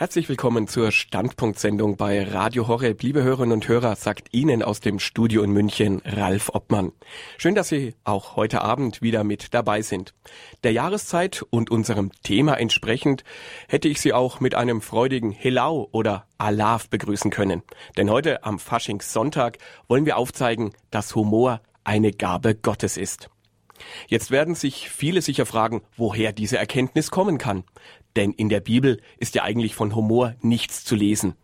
Herzlich willkommen zur Standpunktsendung bei Radio Horeb. Liebe Hörerinnen und Hörer, sagt Ihnen aus dem Studio in München Ralf Obmann. Schön, dass Sie auch heute Abend wieder mit dabei sind. Der Jahreszeit und unserem Thema entsprechend hätte ich Sie auch mit einem freudigen Helau oder Alaf begrüßen können. Denn heute am Faschingssonntag wollen wir aufzeigen, dass Humor eine Gabe Gottes ist. Jetzt werden sich viele sicher fragen, woher diese Erkenntnis kommen kann. Denn in der Bibel ist ja eigentlich von Humor nichts zu lesen.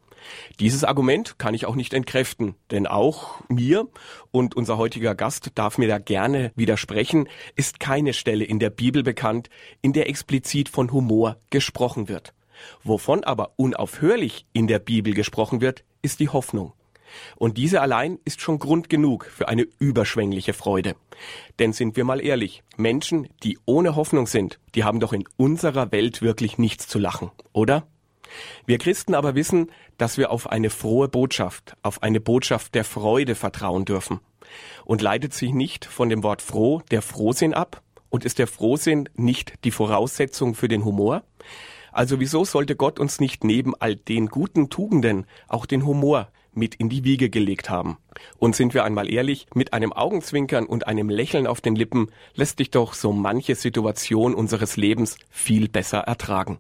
Dieses Argument kann ich auch nicht entkräften, denn auch mir und unser heutiger Gast darf mir da gerne widersprechen, ist keine Stelle in der Bibel bekannt, in der explizit von Humor gesprochen wird. Wovon aber unaufhörlich in der Bibel gesprochen wird, ist die Hoffnung. Und diese allein ist schon Grund genug für eine überschwängliche Freude. Denn sind wir mal ehrlich, Menschen, die ohne Hoffnung sind, die haben doch in unserer Welt wirklich nichts zu lachen, oder? Wir Christen aber wissen, dass wir auf eine frohe Botschaft, auf eine Botschaft der Freude vertrauen dürfen. Und leitet sich nicht von dem Wort froh der Frohsinn ab? Und ist der Frohsinn nicht die Voraussetzung für den Humor? Also wieso sollte Gott uns nicht neben all den guten Tugenden auch den Humor mit in die Wiege gelegt haben. Und sind wir einmal ehrlich, mit einem Augenzwinkern und einem Lächeln auf den Lippen lässt sich doch so manche Situation unseres Lebens viel besser ertragen.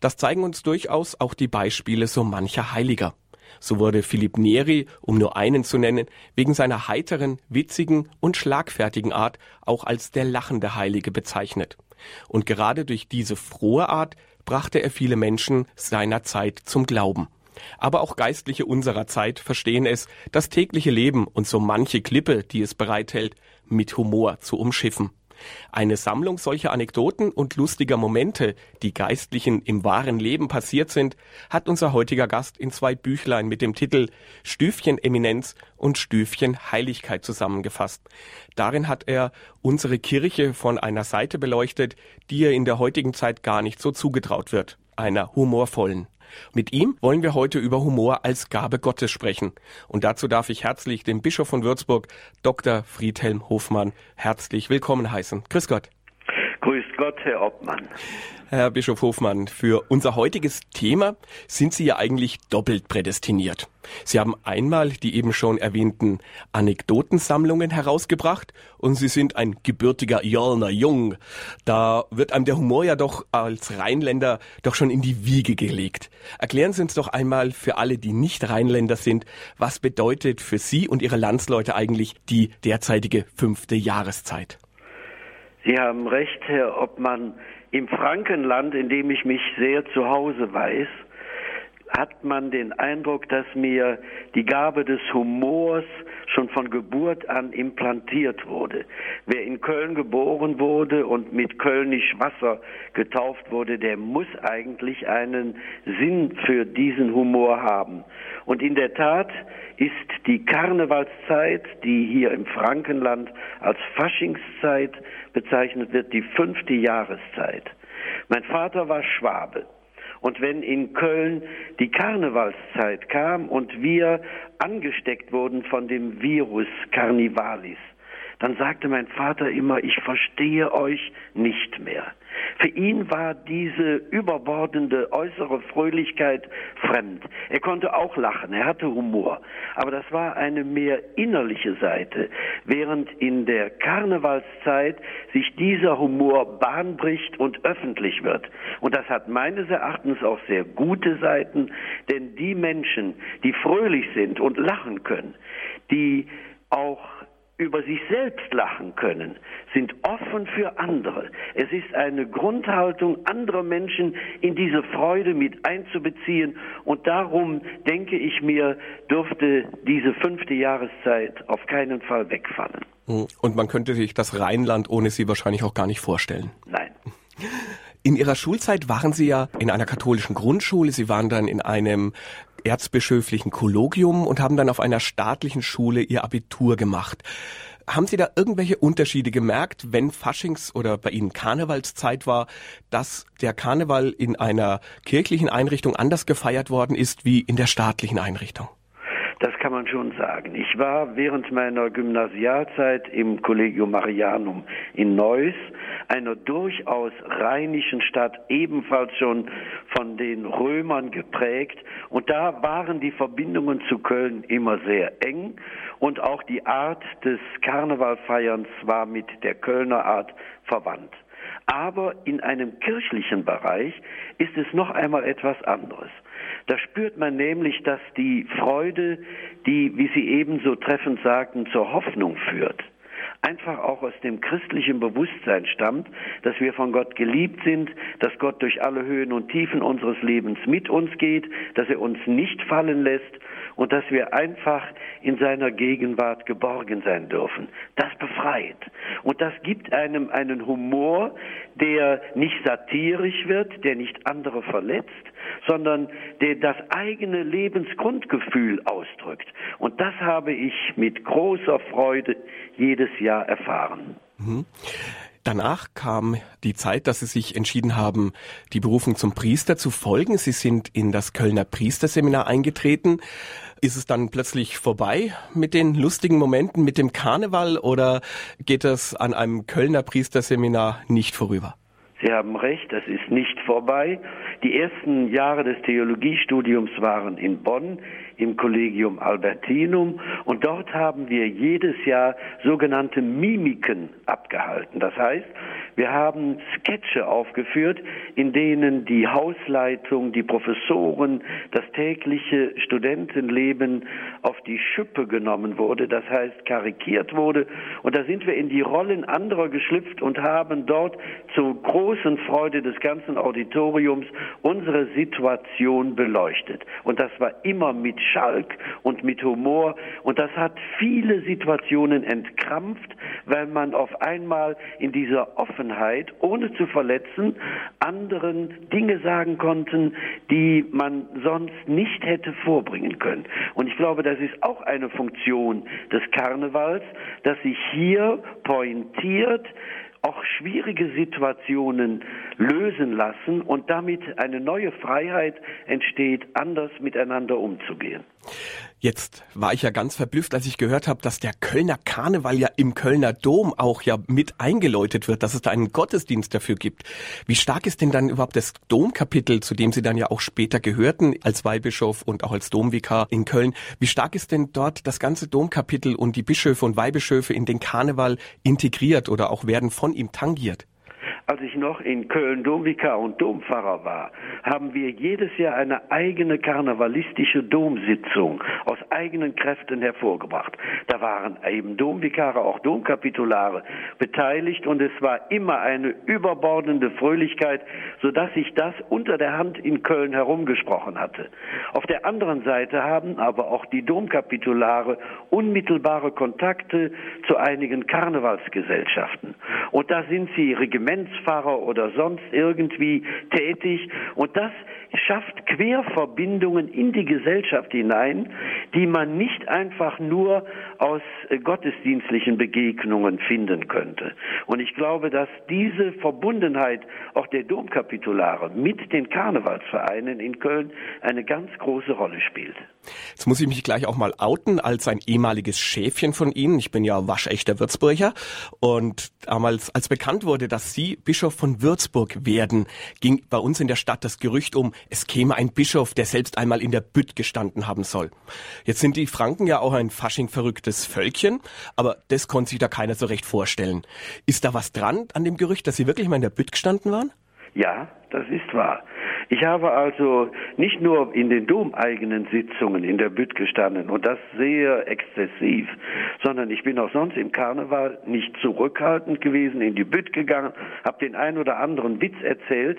Das zeigen uns durchaus auch die Beispiele so mancher Heiliger. So wurde Philipp Neri, um nur einen zu nennen, wegen seiner heiteren, witzigen und schlagfertigen Art auch als der lachende Heilige bezeichnet. Und gerade durch diese frohe Art brachte er viele Menschen seiner Zeit zum Glauben. Aber auch Geistliche unserer Zeit verstehen es, das tägliche Leben und so manche Klippe, die es bereithält, mit Humor zu umschiffen. Eine Sammlung solcher Anekdoten und lustiger Momente, die Geistlichen im wahren Leben passiert sind, hat unser heutiger Gast in zwei Büchlein mit dem Titel Stüfchen Eminenz und Stüfchen Heiligkeit zusammengefasst. Darin hat er unsere Kirche von einer Seite beleuchtet, die ihr in der heutigen Zeit gar nicht so zugetraut wird, einer humorvollen. Mit ihm wollen wir heute über Humor als Gabe Gottes sprechen. Und dazu darf ich herzlich den Bischof von Würzburg, Dr. Friedhelm Hofmann, herzlich willkommen heißen. Grüß Gott. Grüß Gott, Herr Obmann. Herr Bischof Hofmann, für unser heutiges Thema sind Sie ja eigentlich doppelt prädestiniert. Sie haben einmal die eben schon erwähnten Anekdotensammlungen herausgebracht und Sie sind ein gebürtiger Jörner Jung. Da wird einem der Humor ja doch als Rheinländer doch schon in die Wiege gelegt. Erklären Sie uns doch einmal für alle, die nicht Rheinländer sind, was bedeutet für Sie und Ihre Landsleute eigentlich die derzeitige fünfte Jahreszeit? Sie haben recht, Herr Obmann. Im Frankenland, in dem ich mich sehr zu Hause weiß, hat man den Eindruck, dass mir die Gabe des Humors schon von Geburt an implantiert wurde. Wer in Köln geboren wurde und mit Kölnisch Wasser getauft wurde, der muss eigentlich einen Sinn für diesen Humor haben. Und in der Tat ist die Karnevalszeit, die hier im Frankenland als Faschingszeit bezeichnet wird, die fünfte Jahreszeit. Mein Vater war Schwabe. Und wenn in Köln die Karnevalszeit kam und wir angesteckt wurden von dem Virus Carnivalis, dann sagte mein Vater immer, ich verstehe euch nicht mehr. Für ihn war diese überbordende äußere Fröhlichkeit fremd. Er konnte auch lachen, er hatte Humor, aber das war eine mehr innerliche Seite, während in der Karnevalszeit sich dieser Humor bahnbricht und öffentlich wird. Und das hat meines Erachtens auch sehr gute Seiten, denn die Menschen, die fröhlich sind und lachen können, die auch über sich selbst lachen können, sind offen für andere. Es ist eine Grundhaltung, andere Menschen in diese Freude mit einzubeziehen. Und darum denke ich mir, dürfte diese fünfte Jahreszeit auf keinen Fall wegfallen. Hm. Und man könnte sich das Rheinland ohne Sie wahrscheinlich auch gar nicht vorstellen. Nein. In Ihrer Schulzeit waren Sie ja in einer katholischen Grundschule, Sie waren dann in einem erzbischöflichen Kollogium und haben dann auf einer staatlichen Schule Ihr Abitur gemacht. Haben Sie da irgendwelche Unterschiede gemerkt, wenn Faschings- oder bei Ihnen Karnevalszeit war, dass der Karneval in einer kirchlichen Einrichtung anders gefeiert worden ist wie in der staatlichen Einrichtung? Kann man man schon sagen. Ich war während meiner Gymnasialzeit im Collegium Marianum in Neuss, einer durchaus rheinischen Stadt, ebenfalls schon von den Römern geprägt. Und da waren die Verbindungen zu Köln immer sehr eng und auch die Art des Karnevalfeierns war mit der Kölner Art verwandt. Aber in einem kirchlichen Bereich ist es noch einmal etwas anderes. Da spürt man nämlich, dass die Freude, die, wie Sie eben so treffend sagten, zur Hoffnung führt, einfach auch aus dem christlichen Bewusstsein stammt, dass wir von Gott geliebt sind, dass Gott durch alle Höhen und Tiefen unseres Lebens mit uns geht, dass er uns nicht fallen lässt und dass wir einfach in seiner Gegenwart geborgen sein dürfen. Das befreit. Und das gibt einem einen Humor, der nicht satirisch wird, der nicht andere verletzt, sondern der das eigene Lebensgrundgefühl ausdrückt. Und das habe ich mit großer Freude jedes Jahr erfahren. Mhm. Danach kam die Zeit, dass Sie sich entschieden haben, die Berufung zum Priester zu folgen. Sie sind in das Kölner Priesterseminar eingetreten. Ist es dann plötzlich vorbei mit den lustigen Momenten, mit dem Karneval oder geht es an einem Kölner Priesterseminar nicht vorüber? Sie haben recht, das ist nicht vorbei. Die ersten Jahre des Theologiestudiums waren in Bonn im Collegium Albertinum und dort haben wir jedes Jahr sogenannte Mimiken abgehalten. Das heißt, wir haben Sketche aufgeführt, in denen die Hausleitung, die Professoren, das tägliche Studentenleben auf die Schippe genommen wurde, das heißt karikiert wurde. Und da sind wir in die Rollen anderer geschlüpft und haben dort zur großen Freude des ganzen Auditoriums unsere Situation beleuchtet. Und das war immer mit Schalk und mit Humor. Und das hat viele Situationen entkrampft, weil man auf einmal in dieser Offenheit, ohne zu verletzen, anderen Dinge sagen konnten, die man sonst nicht hätte vorbringen können. Und ich glaube, das ist auch eine Funktion des Karnevals, dass sich hier pointiert, auch schwierige Situationen lösen lassen und damit eine neue Freiheit entsteht, anders miteinander umzugehen. Jetzt war ich ja ganz verblüfft, als ich gehört habe, dass der Kölner Karneval ja im Kölner Dom auch ja mit eingeläutet wird, dass es da einen Gottesdienst dafür gibt. Wie stark ist denn dann überhaupt das Domkapitel, zu dem Sie dann ja auch später gehörten, als Weihbischof und auch als Domvikar in Köln? Wie stark ist denn dort das ganze Domkapitel und die Bischöfe und Weihbischöfe in den Karneval integriert oder auch werden von ihm tangiert? Als ich noch in Köln Domvikar und Dompfarrer war, haben wir jedes Jahr eine eigene karnevalistische Domsitzung aus eigenen Kräften hervorgebracht. Da waren eben Domvikare, auch Domkapitulare beteiligt und es war immer eine überbordende Fröhlichkeit, sodass ich das unter der Hand in Köln herumgesprochen hatte. Auf der anderen Seite haben aber auch die Domkapitulare unmittelbare Kontakte zu einigen Karnevalsgesellschaften. Und da sind sie Regiments Busfahrer oder sonst irgendwie tätig. Und das schafft Querverbindungen in die Gesellschaft hinein, die man nicht einfach nur aus gottesdienstlichen Begegnungen finden könnte. Und ich glaube, dass diese Verbundenheit auch der Domkapitulare mit den Karnevalsvereinen in Köln eine ganz große Rolle spielt. Jetzt muss ich mich gleich auch mal outen als ein ehemaliges Schäfchen von Ihnen. Ich bin ja waschechter Würzburger und damals, als bekannt wurde, dass Sie Bischof von Würzburg werden, ging bei uns in der Stadt das Gerücht um, es käme ein Bischof, der selbst einmal in der Bütt gestanden haben soll. Jetzt sind die Franken ja auch ein faschingverrücktes Völkchen, aber das konnte sich da keiner so recht vorstellen. Ist da was dran an dem Gerücht, dass Sie wirklich mal in der Bütt gestanden waren? Ja, das ist wahr. Ich habe also nicht nur in den domeigenen Sitzungen in der Bütt gestanden und das sehr exzessiv, sondern ich bin auch sonst im Karneval nicht zurückhaltend gewesen, in die Bütt gegangen, habe den ein oder anderen Witz erzählt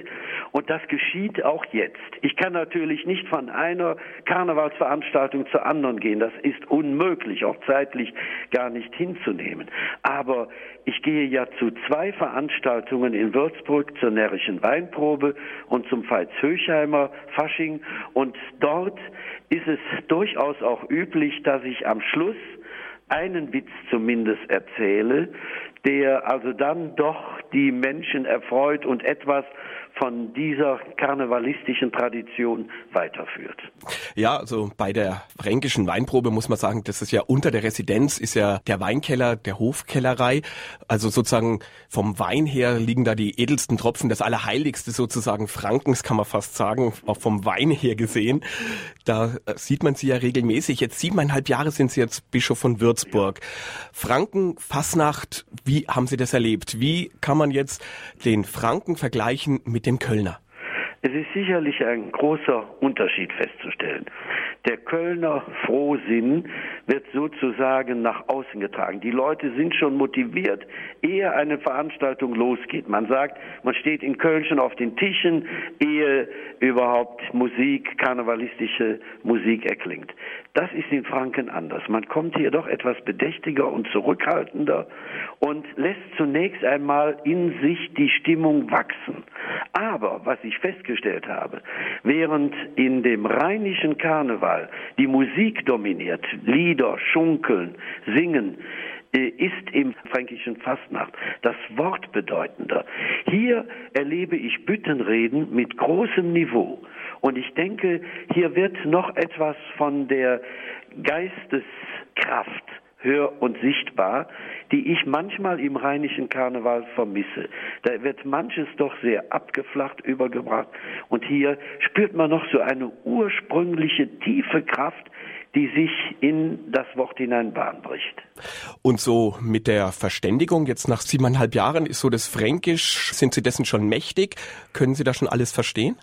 und das geschieht auch jetzt. Ich kann natürlich nicht von einer Karnevalsveranstaltung zur anderen gehen, das ist unmöglich, auch zeitlich gar nicht hinzunehmen. Aber ich gehe ja zu zwei Veranstaltungen in Würzburg zur närrischen Weinprobe und zum Veits Höchheimer Fasching. Und dort ist es durchaus auch üblich, dass ich am Schluss einen Witz zumindest erzähle, der also dann doch die Menschen erfreut und etwas von dieser karnevalistischen Tradition weiterführt. Ja, also bei der fränkischen Weinprobe muss man sagen, das ist ja unter der Residenz, ist ja der Weinkeller der Hofkellerei. Also sozusagen vom Wein her liegen da die edelsten Tropfen, das Allerheiligste sozusagen Frankens, kann man fast sagen, auch vom Wein her gesehen. Da äh, sieht man sie ja regelmäßig. Jetzt siebeneinhalb Jahre sind Sie jetzt Bischof von Würzburg. Franken, Fasnacht, wie haben Sie das erlebt? Wie kann man jetzt den Franken vergleichen mit dem Kölner? Es ist sicherlich ein großer Unterschied festzustellen. Der Kölner Frohsinn wird sozusagen nach außen getragen. Die Leute sind schon motiviert, ehe eine Veranstaltung losgeht. Man sagt, man steht in Köln schon auf den Tischen, ehe überhaupt Musik, karnevalistische Musik erklingt. Das ist in Franken anders. Man kommt hier doch etwas bedächtiger und zurückhaltender und lässt zunächst einmal in sich die Stimmung wachsen. Aber was ich festgestellt habe, während in dem rheinischen Karneval die Musik dominiert, Lieder, Schunkeln, Singen, äh, ist im fränkischen Fastnacht das Wort bedeutender. Hier erlebe ich Büttenreden mit großem Niveau. Und ich denke, hier wird noch etwas von der Geisteskraft hör und sichtbar, die ich manchmal im rheinischen Karneval vermisse. Da wird manches doch sehr abgeflacht übergebracht und hier spürt man noch so eine ursprüngliche tiefe Kraft, die sich in das Wort hinein Bahn bricht. Und so mit der Verständigung, jetzt nach siebeneinhalb Jahren, ist so das Fränkisch, sind Sie dessen schon mächtig? Können Sie da schon alles verstehen?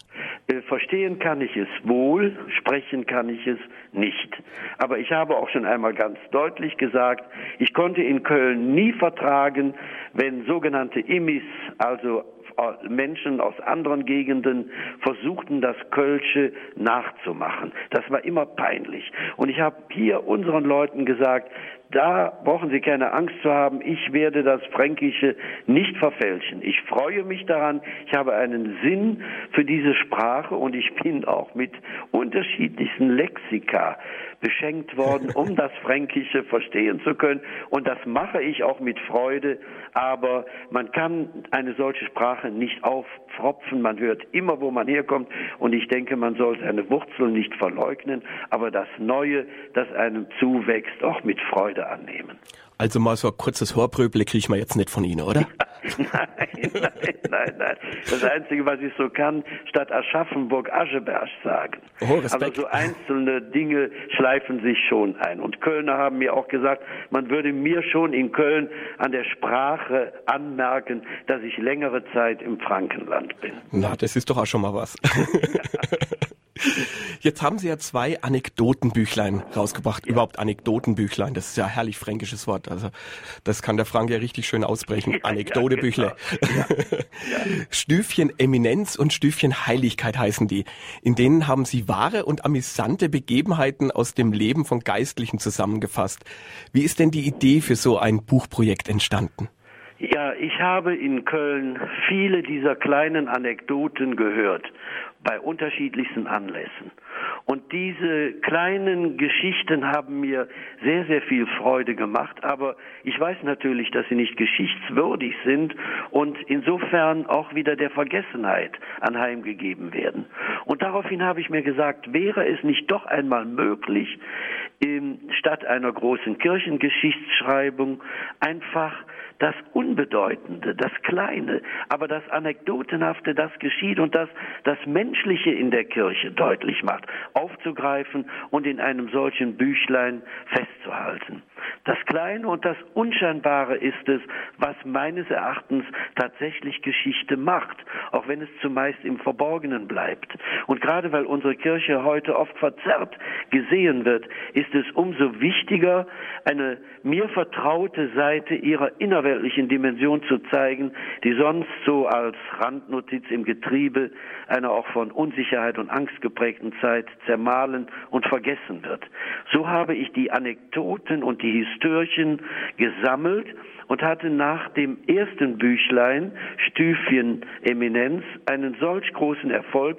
Äh, verstehen kann ich es wohl, sprechen kann ich es nicht. Aber ich habe auch schon einmal ganz deutlich gesagt, ich konnte in Köln nie vertragen, wenn sogenannte Immis, also Menschen aus anderen Gegenden versuchten, das Kölsche nachzumachen. Das war immer peinlich. Und ich habe hier unseren Leuten gesagt, da brauchen Sie keine Angst zu haben. Ich werde das Fränkische nicht verfälschen. Ich freue mich daran. Ich habe einen Sinn für diese Sprache und ich bin auch mit unterschiedlichsten Lexika beschenkt worden, um das Fränkische verstehen zu können. Und das mache ich auch mit Freude. Aber man kann eine solche Sprache nicht aufpfropfen. Man hört immer, wo man herkommt. Und ich denke, man soll seine Wurzeln nicht verleugnen, aber das Neue, das einem zuwächst, auch mit Freude annehmen. Also mal so ein kurzes Horbröble kriege ich mal jetzt nicht von Ihnen, oder? nein, nein, nein, nein. Das Einzige, was ich so kann, statt Aschaffenburg Ascheberg sagen. Oh. Aber so einzelne Dinge schleifen sich schon ein. Und Kölner haben mir auch gesagt, man würde mir schon in Köln an der Sprache anmerken, dass ich längere Zeit im Frankenland bin. Na, das ist doch auch schon mal was. Jetzt haben Sie ja zwei Anekdotenbüchlein rausgebracht. Ja. Überhaupt Anekdotenbüchlein, das ist ja ein herrlich fränkisches Wort. Also das kann der Frank ja richtig schön ausbrechen. Anekdotebüchle. Ja, genau. Stüfchen Eminenz und Stüfchen Heiligkeit heißen die. In denen haben Sie wahre und amüsante Begebenheiten aus dem Leben von Geistlichen zusammengefasst. Wie ist denn die Idee für so ein Buchprojekt entstanden? Ja, ich habe in Köln viele dieser kleinen Anekdoten gehört bei unterschiedlichsten Anlässen. Und diese kleinen Geschichten haben mir sehr, sehr viel Freude gemacht, aber ich weiß natürlich, dass sie nicht geschichtswürdig sind und insofern auch wieder der Vergessenheit anheimgegeben werden. Und daraufhin habe ich mir gesagt, wäre es nicht doch einmal möglich, statt einer großen Kirchengeschichtsschreibung einfach das Unbedeutende, das Kleine, aber das Anekdotenhafte, das geschieht und das das Menschliche in der Kirche deutlich macht, aufzugreifen und in einem solchen Büchlein festzuhalten. Das Kleine und das Unscheinbare ist es, was meines Erachtens tatsächlich Geschichte macht, auch wenn es zumeist im Verborgenen bleibt. Und gerade weil unsere Kirche heute oft verzerrt gesehen wird, ist es umso wichtiger, eine mir vertraute Seite ihrer innerweltlichen Dimension zu zeigen, die sonst so als Randnotiz im Getriebe einer auch von Unsicherheit und Angst geprägten Zeit zermahlen und vergessen wird. So habe ich die Anekdoten und die Histörchen gesammelt und hatte nach dem ersten Büchlein Stüfchen Eminenz einen solch großen Erfolg,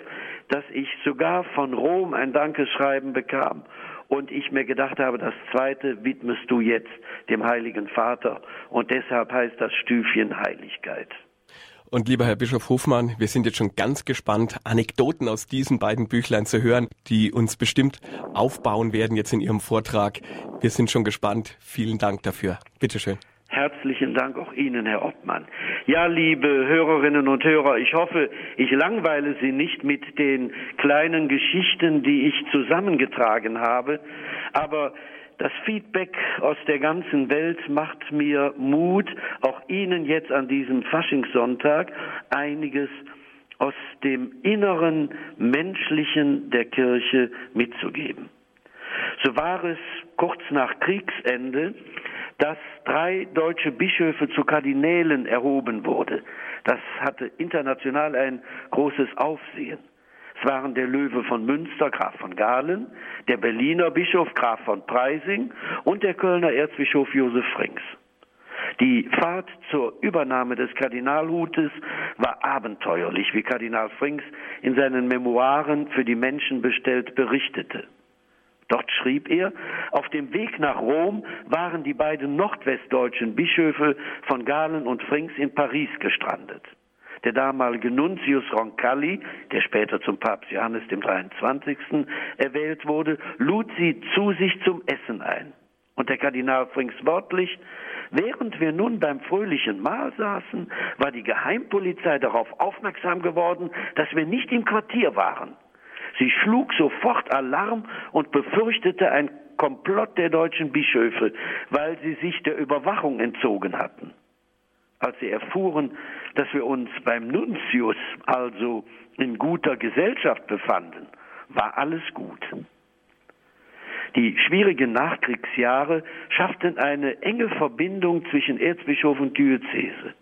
dass ich sogar von Rom ein Dankeschreiben bekam und ich mir gedacht habe, das zweite widmest du jetzt dem Heiligen Vater und deshalb heißt das Stüfchen Heiligkeit. Und lieber Herr Bischof Hofmann, wir sind jetzt schon ganz gespannt, Anekdoten aus diesen beiden Büchlein zu hören, die uns bestimmt aufbauen werden jetzt in Ihrem Vortrag. Wir sind schon gespannt. Vielen Dank dafür. Bitteschön. Herzlichen Dank auch Ihnen, Herr Obmann. Ja, liebe Hörerinnen und Hörer, ich hoffe, ich langweile Sie nicht mit den kleinen Geschichten, die ich zusammengetragen habe, aber das Feedback aus der ganzen Welt macht mir Mut, auch Ihnen jetzt an diesem Faschingssonntag einiges aus dem inneren Menschlichen der Kirche mitzugeben. So war es kurz nach Kriegsende, dass drei deutsche Bischöfe zu Kardinälen erhoben wurde. Das hatte international ein großes Aufsehen. Es waren der Löwe von Münster, Graf von Galen, der Berliner Bischof Graf von Preising und der Kölner Erzbischof Josef Frings. Die Fahrt zur Übernahme des Kardinalhutes war abenteuerlich, wie Kardinal Frings in seinen Memoiren für die Menschen bestellt berichtete. Dort schrieb er, auf dem Weg nach Rom waren die beiden nordwestdeutschen Bischöfe von Galen und Frings in Paris gestrandet. Der damalige Nuntius Roncalli, der später zum Papst Johannes dem 23. erwählt wurde, lud sie zu sich zum Essen ein. Und der Kardinal Frings wörtlich, während wir nun beim fröhlichen Mahl saßen, war die Geheimpolizei darauf aufmerksam geworden, dass wir nicht im Quartier waren. Sie schlug sofort Alarm und befürchtete ein Komplott der deutschen Bischöfe, weil sie sich der Überwachung entzogen hatten. Als sie erfuhren, dass wir uns beim Nuntius, also in guter Gesellschaft befanden, war alles gut. Die schwierigen Nachkriegsjahre schafften eine enge Verbindung zwischen Erzbischof und Diözese.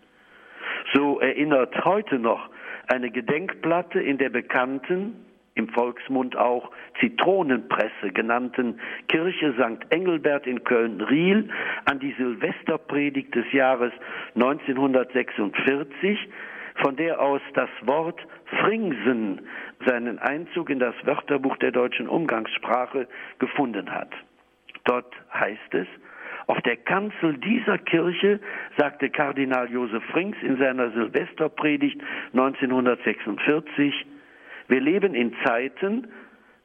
So erinnert heute noch eine Gedenkplatte in der bekannten, im Volksmund auch Zitronenpresse genannten Kirche St. Engelbert in Köln-Riel an die Silvesterpredigt des Jahres 1946, von der aus das Wort Fringsen seinen Einzug in das Wörterbuch der deutschen Umgangssprache gefunden hat. Dort heißt es, auf der Kanzel dieser Kirche sagte Kardinal Josef Frings in seiner Silvesterpredigt 1946, wir leben in Zeiten,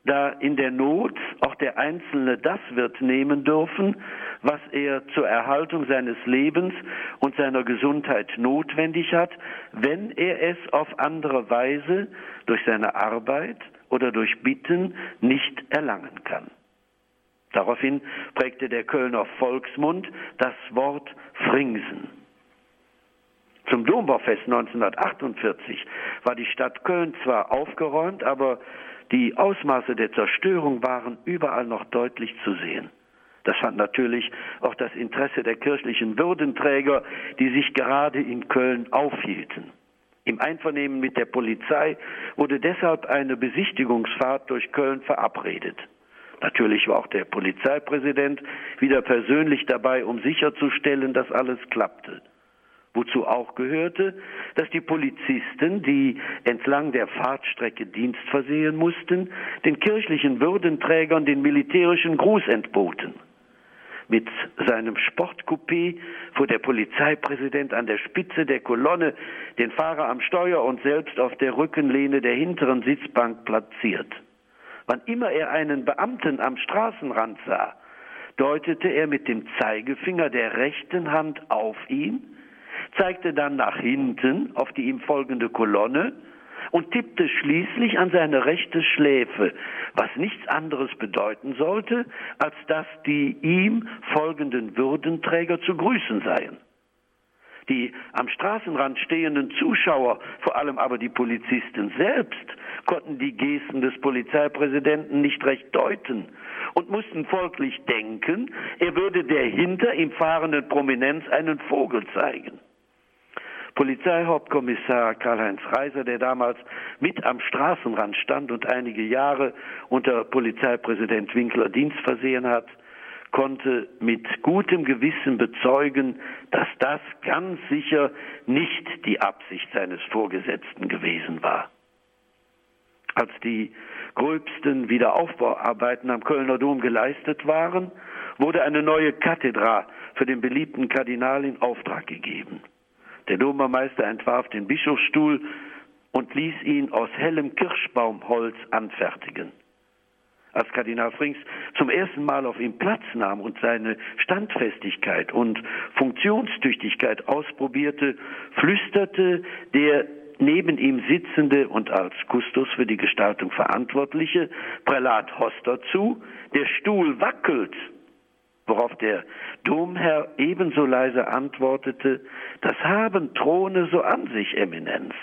da in der Not auch der Einzelne das wird nehmen dürfen, was er zur Erhaltung seines Lebens und seiner Gesundheit notwendig hat, wenn er es auf andere Weise durch seine Arbeit oder durch Bitten nicht erlangen kann. Daraufhin prägte der Kölner Volksmund das Wort Fringsen. Zum Dombaufest 1948 war die Stadt Köln zwar aufgeräumt, aber die Ausmaße der Zerstörung waren überall noch deutlich zu sehen. Das fand natürlich auch das Interesse der kirchlichen Würdenträger, die sich gerade in Köln aufhielten. Im Einvernehmen mit der Polizei wurde deshalb eine Besichtigungsfahrt durch Köln verabredet. Natürlich war auch der Polizeipräsident wieder persönlich dabei, um sicherzustellen, dass alles klappte wozu auch gehörte, dass die Polizisten, die entlang der Fahrtstrecke Dienst versehen mussten, den kirchlichen Würdenträgern den militärischen Gruß entboten. Mit seinem Sportcoupé fuhr der Polizeipräsident an der Spitze der Kolonne, den Fahrer am Steuer und selbst auf der Rückenlehne der hinteren Sitzbank platziert. Wann immer er einen Beamten am Straßenrand sah, deutete er mit dem Zeigefinger der rechten Hand auf ihn zeigte dann nach hinten auf die ihm folgende Kolonne und tippte schließlich an seine rechte Schläfe, was nichts anderes bedeuten sollte, als dass die ihm folgenden Würdenträger zu grüßen seien. Die am Straßenrand stehenden Zuschauer, vor allem aber die Polizisten selbst, konnten die Gesten des Polizeipräsidenten nicht recht deuten und mussten folglich denken, er würde der hinter ihm fahrenden Prominenz einen Vogel zeigen. Polizeihauptkommissar Karl-Heinz Reiser, der damals mit am Straßenrand stand und einige Jahre unter Polizeipräsident Winkler Dienst versehen hat, konnte mit gutem Gewissen bezeugen, dass das ganz sicher nicht die Absicht seines Vorgesetzten gewesen war. Als die gröbsten Wiederaufbauarbeiten am Kölner Dom geleistet waren, wurde eine neue Kathedra für den beliebten Kardinal in Auftrag gegeben. Der Domermeister entwarf den Bischofsstuhl und ließ ihn aus hellem Kirschbaumholz anfertigen. Als Kardinal Frings zum ersten Mal auf ihm Platz nahm und seine Standfestigkeit und Funktionstüchtigkeit ausprobierte, flüsterte der neben ihm sitzende und als Kustos für die Gestaltung verantwortliche Prälat Hoster zu, der Stuhl wackelt, worauf der Domherr ebenso leise antwortete, das haben Throne so an sich, Eminenz.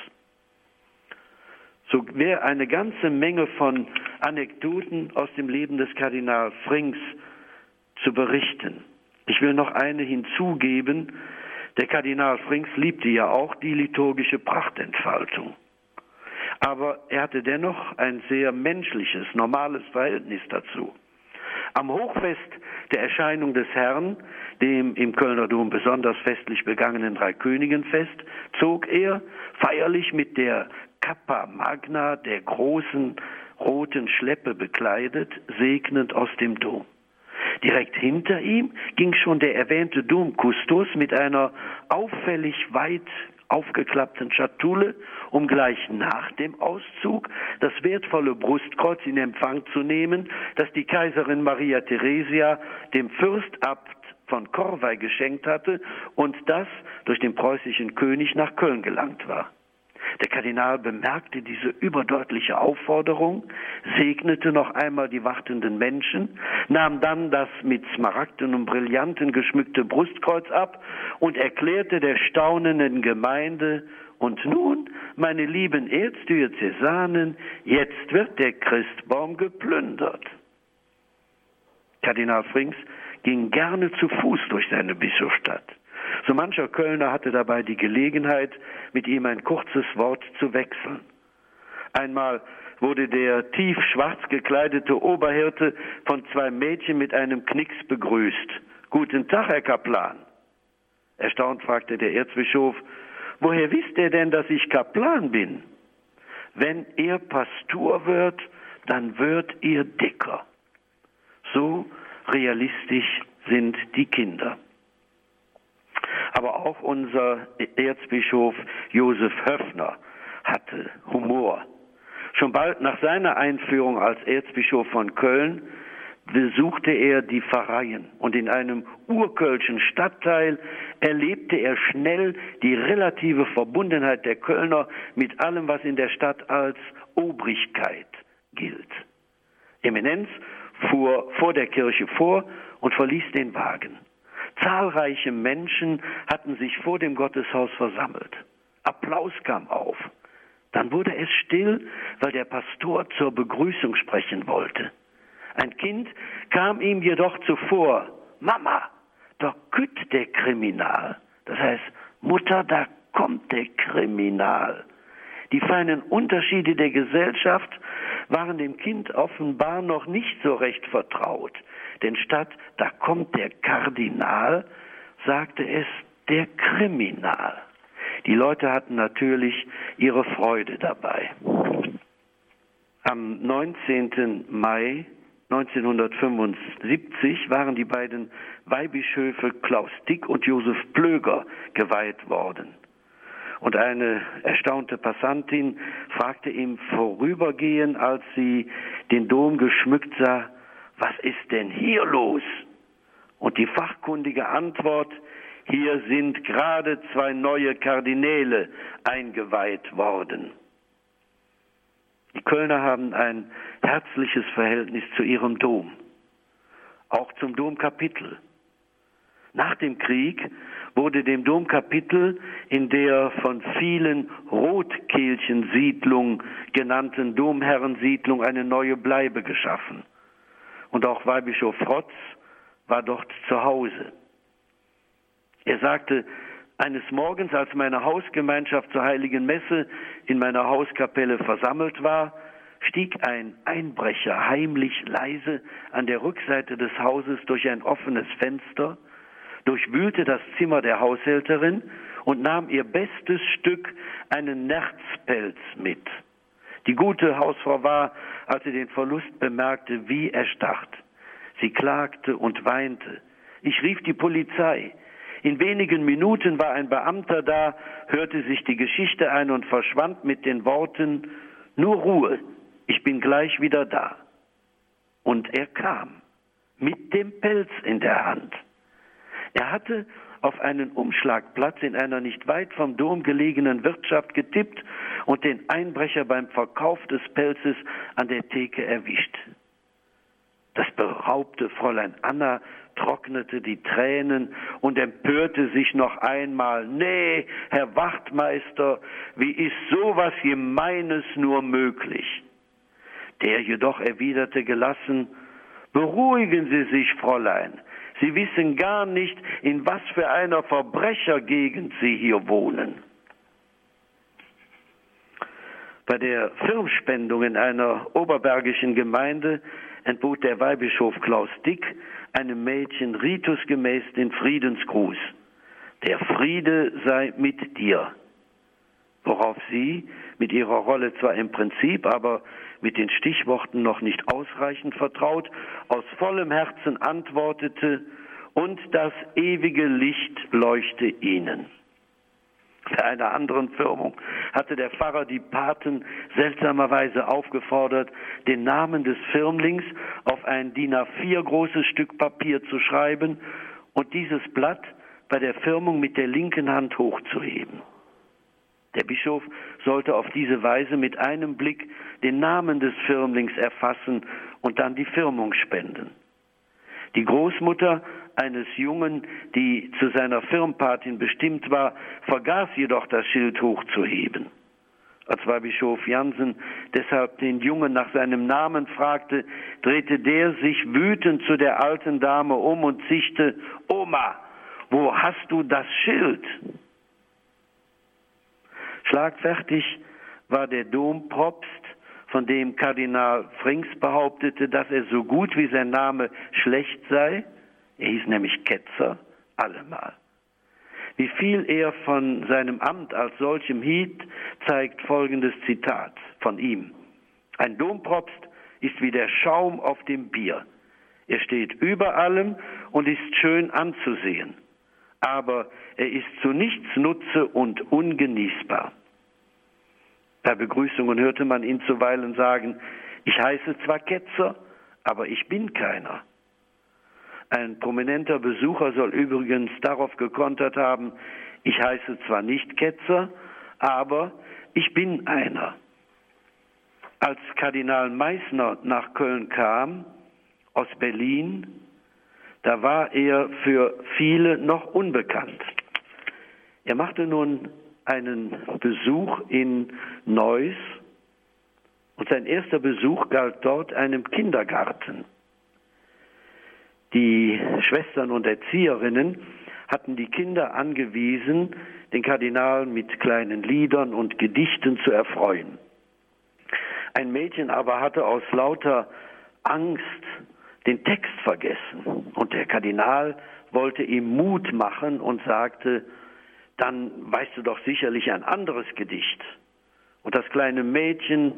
So wäre eine ganze Menge von Anekdoten aus dem Leben des Kardinal Frings zu berichten. Ich will noch eine hinzugeben, der Kardinal Frings liebte ja auch die liturgische Prachtentfaltung. Aber er hatte dennoch ein sehr menschliches, normales Verhältnis dazu. Am Hochfest der Erscheinung des Herrn, dem im Kölner Dom besonders festlich begangenen Dreikönigenfest, zog er feierlich mit der Kappa Magna, der großen roten Schleppe bekleidet, segnend aus dem Dom. Direkt hinter ihm ging schon der erwähnte Domkustos mit einer auffällig weit aufgeklappten Schatulle, um gleich nach dem Auszug das wertvolle Brustkreuz in Empfang zu nehmen, das die Kaiserin Maria Theresia dem Fürstabt von Korvey geschenkt hatte und das durch den preußischen König nach Köln gelangt war. Der Kardinal bemerkte diese überdeutliche Aufforderung, segnete noch einmal die wartenden Menschen, nahm dann das mit Smaragden und Brillanten geschmückte Brustkreuz ab und erklärte der staunenden Gemeinde, und nun, meine lieben Erzdiözesanen, jetzt wird der Christbaum geplündert. Kardinal Frings ging gerne zu Fuß durch seine Bischofsstadt. So mancher Kölner hatte dabei die Gelegenheit, mit ihm ein kurzes Wort zu wechseln. Einmal wurde der tief schwarz gekleidete Oberhirte von zwei Mädchen mit einem Knicks begrüßt. Guten Tag, Herr Kaplan. Erstaunt fragte der Erzbischof, woher wisst ihr denn, dass ich Kaplan bin? Wenn er Pastor wird, dann wird ihr dicker. So realistisch sind die Kinder aber auch unser Erzbischof Josef Höffner hatte Humor. Schon bald nach seiner Einführung als Erzbischof von Köln besuchte er die Pfarreien und in einem urkölschen Stadtteil erlebte er schnell die relative Verbundenheit der Kölner mit allem, was in der Stadt als Obrigkeit gilt. Eminenz fuhr vor der Kirche vor und verließ den Wagen. Zahlreiche Menschen hatten sich vor dem Gotteshaus versammelt. Applaus kam auf. Dann wurde es still, weil der Pastor zur Begrüßung sprechen wollte. Ein Kind kam ihm jedoch zuvor. Mama, da kütt der Kriminal. Das heißt, Mutter, da kommt der Kriminal. Die feinen Unterschiede der Gesellschaft waren dem Kind offenbar noch nicht so recht vertraut. Denn statt da kommt der Kardinal, sagte es der Kriminal. Die Leute hatten natürlich ihre Freude dabei. Am 19. Mai 1975 waren die beiden Weihbischöfe Klaus Dick und Josef Plöger geweiht worden. Und eine erstaunte Passantin fragte ihm vorübergehend, als sie den Dom geschmückt sah, was ist denn hier los? Und die fachkundige Antwort, hier sind gerade zwei neue Kardinäle eingeweiht worden. Die Kölner haben ein herzliches Verhältnis zu ihrem Dom, auch zum Domkapitel. Nach dem Krieg wurde dem Domkapitel in der von vielen Rotkehlchensiedlung genannten Domherrensiedlung eine neue Bleibe geschaffen und auch Weihbischof Frotz war dort zu Hause. Er sagte, eines Morgens, als meine Hausgemeinschaft zur heiligen Messe in meiner Hauskapelle versammelt war, stieg ein Einbrecher heimlich leise an der Rückseite des Hauses durch ein offenes Fenster, durchwühlte das Zimmer der Haushälterin und nahm ihr bestes Stück, einen Nerzpelz, mit. Die gute Hausfrau war, als sie den Verlust bemerkte, wie erstarrt. Sie klagte und weinte. Ich rief die Polizei. In wenigen Minuten war ein Beamter da, hörte sich die Geschichte ein und verschwand mit den Worten, nur Ruhe, ich bin gleich wieder da. Und er kam mit dem Pelz in der Hand. Er hatte auf einen Umschlagplatz in einer nicht weit vom Dom gelegenen Wirtschaft getippt und den Einbrecher beim Verkauf des Pelzes an der Theke erwischt. Das beraubte Fräulein Anna trocknete die Tränen und empörte sich noch einmal. Nee, Herr Wachtmeister, wie ist sowas Gemeines nur möglich? Der jedoch erwiderte gelassen, Beruhigen Sie sich, Fräulein. Sie wissen gar nicht, in was für einer Verbrechergegend Sie hier wohnen. Bei der Firmspendung in einer oberbergischen Gemeinde entbot der Weihbischof Klaus Dick einem Mädchen ritusgemäß den Friedensgruß. Der Friede sei mit dir. Worauf sie mit ihrer Rolle zwar im Prinzip, aber mit den Stichworten noch nicht ausreichend vertraut, aus vollem Herzen antwortete, und das ewige Licht leuchte ihnen. Bei einer anderen Firmung hatte der Pfarrer die Paten seltsamerweise aufgefordert, den Namen des Firmlings auf ein DIN A4 großes Stück Papier zu schreiben und dieses Blatt bei der Firmung mit der linken Hand hochzuheben. Der Bischof sollte auf diese Weise mit einem Blick den Namen des Firmlings erfassen und dann die Firmung spenden. Die Großmutter eines Jungen, die zu seiner Firmpatin bestimmt war, vergaß jedoch das Schild hochzuheben. Als Weihbischof Jansen deshalb den Jungen nach seinem Namen fragte, drehte der sich wütend zu der alten Dame um und zischte, Oma, wo hast du das Schild? Schlagfertig war der Dompropst, von dem Kardinal Frings behauptete, dass er so gut wie sein Name schlecht sei. Er hieß nämlich Ketzer, allemal. Wie viel er von seinem Amt als solchem hielt, zeigt folgendes Zitat von ihm. Ein Dompropst ist wie der Schaum auf dem Bier. Er steht über allem und ist schön anzusehen, aber er ist zu nichts Nutze und ungenießbar. Bei Begrüßungen hörte man ihn zuweilen sagen, ich heiße zwar Ketzer, aber ich bin keiner. Ein prominenter Besucher soll übrigens darauf gekontert haben, ich heiße zwar nicht Ketzer, aber ich bin einer. Als Kardinal Meissner nach Köln kam, aus Berlin, da war er für viele noch unbekannt. Er machte nun einen Besuch in Neuss und sein erster Besuch galt dort einem Kindergarten. Die Schwestern und Erzieherinnen hatten die Kinder angewiesen, den Kardinal mit kleinen Liedern und Gedichten zu erfreuen. Ein Mädchen aber hatte aus lauter Angst den Text vergessen und der Kardinal wollte ihm Mut machen und sagte, dann weißt du doch sicherlich ein anderes Gedicht. Und das kleine Mädchen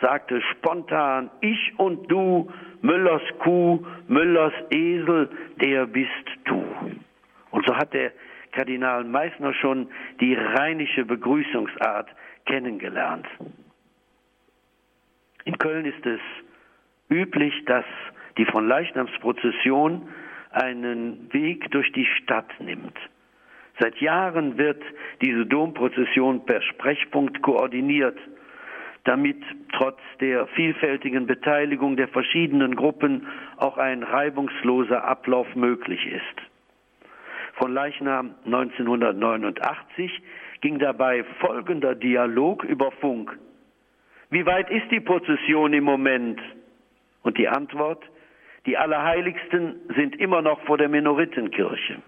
sagte spontan, ich und du, Müllers Kuh, Müllers Esel, der bist du. Und so hat der Kardinal Meissner schon die rheinische Begrüßungsart kennengelernt. In Köln ist es üblich, dass die von Leichnamsprozession einen Weg durch die Stadt nimmt. Seit Jahren wird diese Domprozession per Sprechpunkt koordiniert damit trotz der vielfältigen Beteiligung der verschiedenen Gruppen auch ein reibungsloser Ablauf möglich ist. Von Leichnam 1989 ging dabei folgender Dialog über Funk. Wie weit ist die Prozession im Moment? Und die Antwort, die Allerheiligsten sind immer noch vor der Minoritenkirche.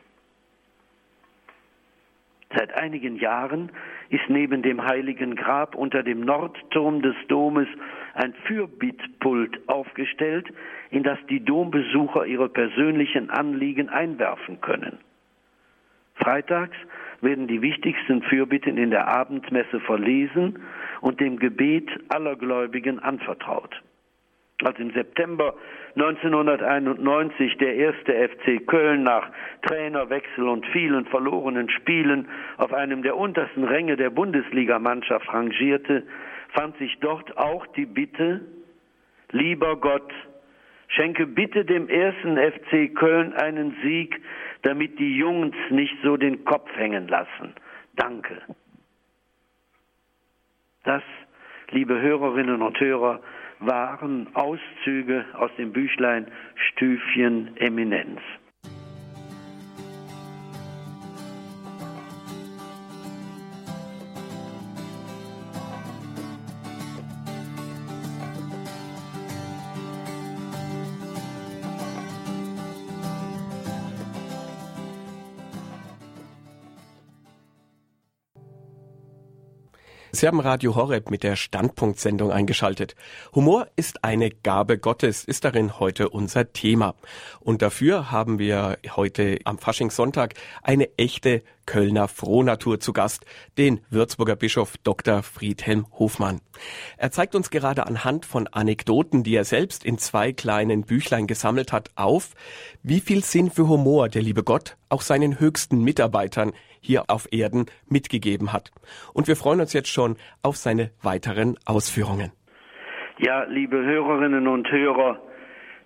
Seit einigen Jahren ist neben dem heiligen Grab unter dem Nordturm des Domes ein Fürbittpult aufgestellt, in das die Dombesucher ihre persönlichen Anliegen einwerfen können. Freitags werden die wichtigsten Fürbitten in der Abendmesse verlesen und dem Gebet aller Gläubigen anvertraut. Als im September 1991 der erste FC Köln nach Trainerwechsel und vielen verlorenen Spielen auf einem der untersten Ränge der Bundesligamannschaft rangierte, fand sich dort auch die Bitte, lieber Gott, schenke bitte dem ersten FC Köln einen Sieg, damit die Jungs nicht so den Kopf hängen lassen. Danke. Das, liebe Hörerinnen und Hörer, waren Auszüge aus dem Büchlein Stüfchen Eminenz. Sie haben Radio Horeb mit der Standpunktsendung eingeschaltet. Humor ist eine Gabe Gottes, ist darin heute unser Thema. Und dafür haben wir heute am Faschingssonntag eine echte Kölner Frohnatur zu Gast, den Würzburger Bischof Dr. Friedhelm Hofmann. Er zeigt uns gerade anhand von Anekdoten, die er selbst in zwei kleinen Büchlein gesammelt hat, auf, wie viel Sinn für Humor der liebe Gott auch seinen höchsten Mitarbeitern hier auf Erden mitgegeben hat. Und wir freuen uns jetzt schon auf seine weiteren Ausführungen. Ja, liebe Hörerinnen und Hörer,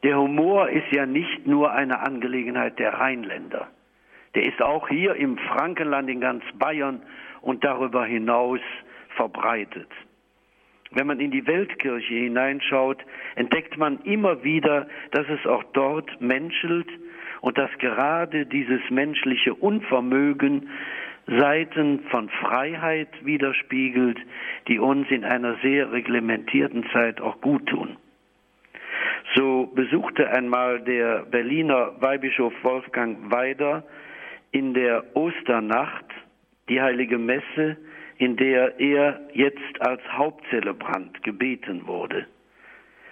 der Humor ist ja nicht nur eine Angelegenheit der Rheinländer. Der ist auch hier im Frankenland in ganz Bayern und darüber hinaus verbreitet. Wenn man in die Weltkirche hineinschaut, entdeckt man immer wieder, dass es auch dort menschelt und dass gerade dieses menschliche Unvermögen Seiten von Freiheit widerspiegelt, die uns in einer sehr reglementierten Zeit auch gut tun. So besuchte einmal der Berliner Weihbischof Wolfgang Weider in der Osternacht die heilige Messe, in der er jetzt als Hauptzelebrant gebeten wurde.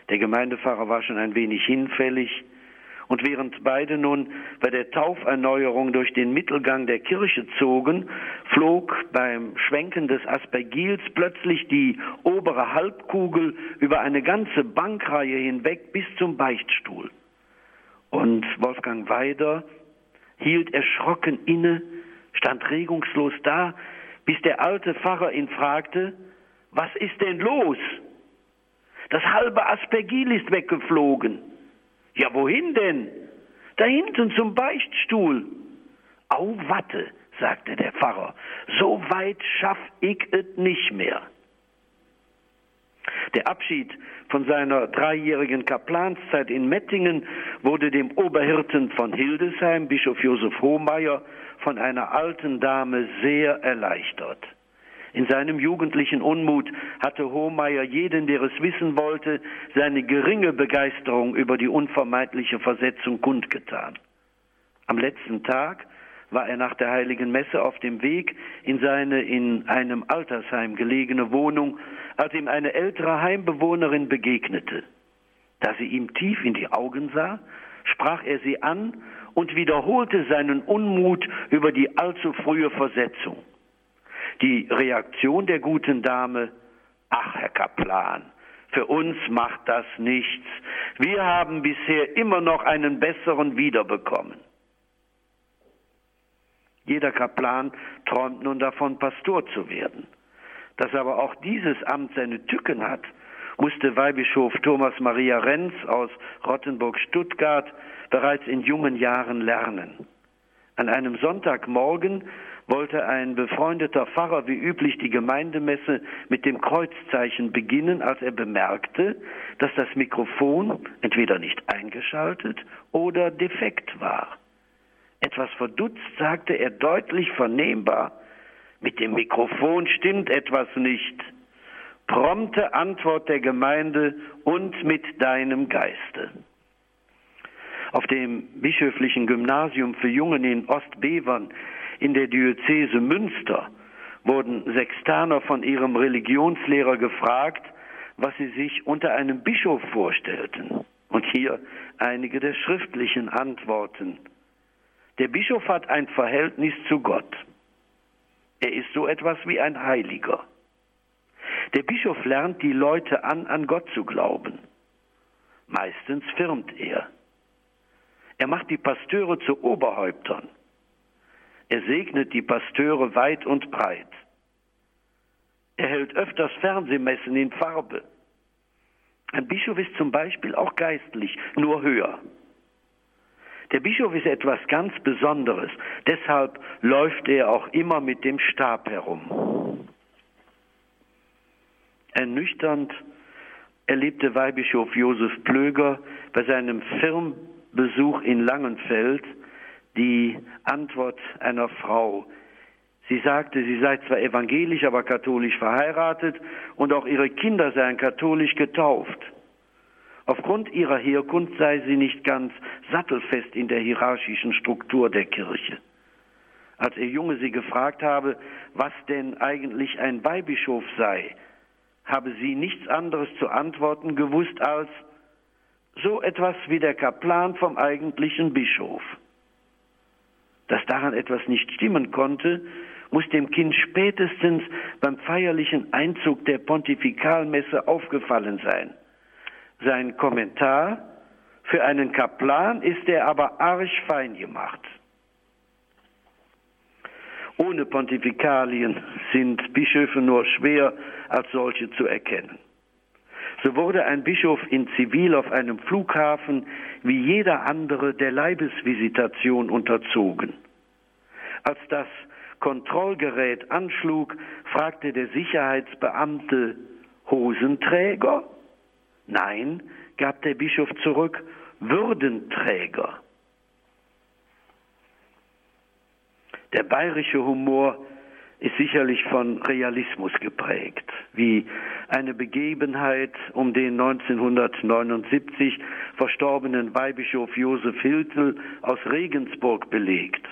Der Gemeindepfarrer war schon ein wenig hinfällig, und während beide nun bei der Tauferneuerung durch den Mittelgang der Kirche zogen, flog beim Schwenken des Aspergils plötzlich die obere Halbkugel über eine ganze Bankreihe hinweg bis zum Beichtstuhl. Und Wolfgang Weider hielt erschrocken inne, stand regungslos da, bis der alte Pfarrer ihn fragte, was ist denn los? Das halbe Aspergil ist weggeflogen. Ja, wohin denn? Da hinten zum Beichtstuhl. Au, Watte, sagte der Pfarrer, so weit schaff ich es nicht mehr. Der Abschied von seiner dreijährigen Kaplanszeit in Mettingen wurde dem Oberhirten von Hildesheim, Bischof Josef Hohmeier, von einer alten Dame sehr erleichtert. In seinem jugendlichen Unmut hatte Hohmeier jeden, der es wissen wollte, seine geringe Begeisterung über die unvermeidliche Versetzung kundgetan. Am letzten Tag war er nach der heiligen Messe auf dem Weg in seine in einem Altersheim gelegene Wohnung, als ihm eine ältere Heimbewohnerin begegnete. Da sie ihm tief in die Augen sah, sprach er sie an und wiederholte seinen Unmut über die allzu frühe Versetzung. Die Reaktion der guten Dame, ach Herr Kaplan, für uns macht das nichts. Wir haben bisher immer noch einen besseren wiederbekommen. Jeder Kaplan träumt nun davon, Pastor zu werden. Dass aber auch dieses Amt seine Tücken hat, musste Weihbischof Thomas Maria Renz aus Rottenburg-Stuttgart bereits in jungen Jahren lernen. An einem Sonntagmorgen wollte ein befreundeter Pfarrer wie üblich die Gemeindemesse mit dem Kreuzzeichen beginnen, als er bemerkte, dass das Mikrofon entweder nicht eingeschaltet oder defekt war. Etwas verdutzt sagte er deutlich vernehmbar, mit dem Mikrofon stimmt etwas nicht. Prompte Antwort der Gemeinde und mit deinem Geiste. Auf dem bischöflichen Gymnasium für Jungen in Ostbevern in der Diözese Münster wurden Sextaner von ihrem Religionslehrer gefragt, was sie sich unter einem Bischof vorstellten. Und hier einige der schriftlichen Antworten. Der Bischof hat ein Verhältnis zu Gott. Er ist so etwas wie ein Heiliger. Der Bischof lernt die Leute an, an Gott zu glauben. Meistens firmt er. Er macht die Pasteure zu Oberhäuptern. Er segnet die Pasteure weit und breit. Er hält öfters Fernsehmessen in Farbe. Ein Bischof ist zum Beispiel auch geistlich, nur höher. Der Bischof ist etwas ganz Besonderes, deshalb läuft er auch immer mit dem Stab herum. Ernüchternd erlebte Weihbischof Josef Plöger bei seinem Firmbesuch in Langenfeld die Antwort einer Frau. Sie sagte, sie sei zwar evangelisch, aber katholisch verheiratet und auch ihre Kinder seien katholisch getauft. Aufgrund ihrer Herkunft sei sie nicht ganz sattelfest in der hierarchischen Struktur der Kirche. Als ihr Junge sie gefragt habe, was denn eigentlich ein Weihbischof sei, habe sie nichts anderes zu antworten gewusst als so etwas wie der Kaplan vom eigentlichen Bischof. Dass daran etwas nicht stimmen konnte, muss dem Kind spätestens beim feierlichen Einzug der Pontifikalmesse aufgefallen sein. Sein Kommentar, für einen Kaplan ist er aber arg fein gemacht. Ohne Pontifikalien sind Bischöfe nur schwer als solche zu erkennen. So wurde ein Bischof in Zivil auf einem Flughafen wie jeder andere der Leibesvisitation unterzogen. Als das Kontrollgerät anschlug, fragte der Sicherheitsbeamte Hosenträger? Nein, gab der Bischof zurück, Würdenträger. Der bayerische Humor ist sicherlich von Realismus geprägt, wie eine Begebenheit um den 1979 verstorbenen Weihbischof Josef Hiltel aus Regensburg belegt.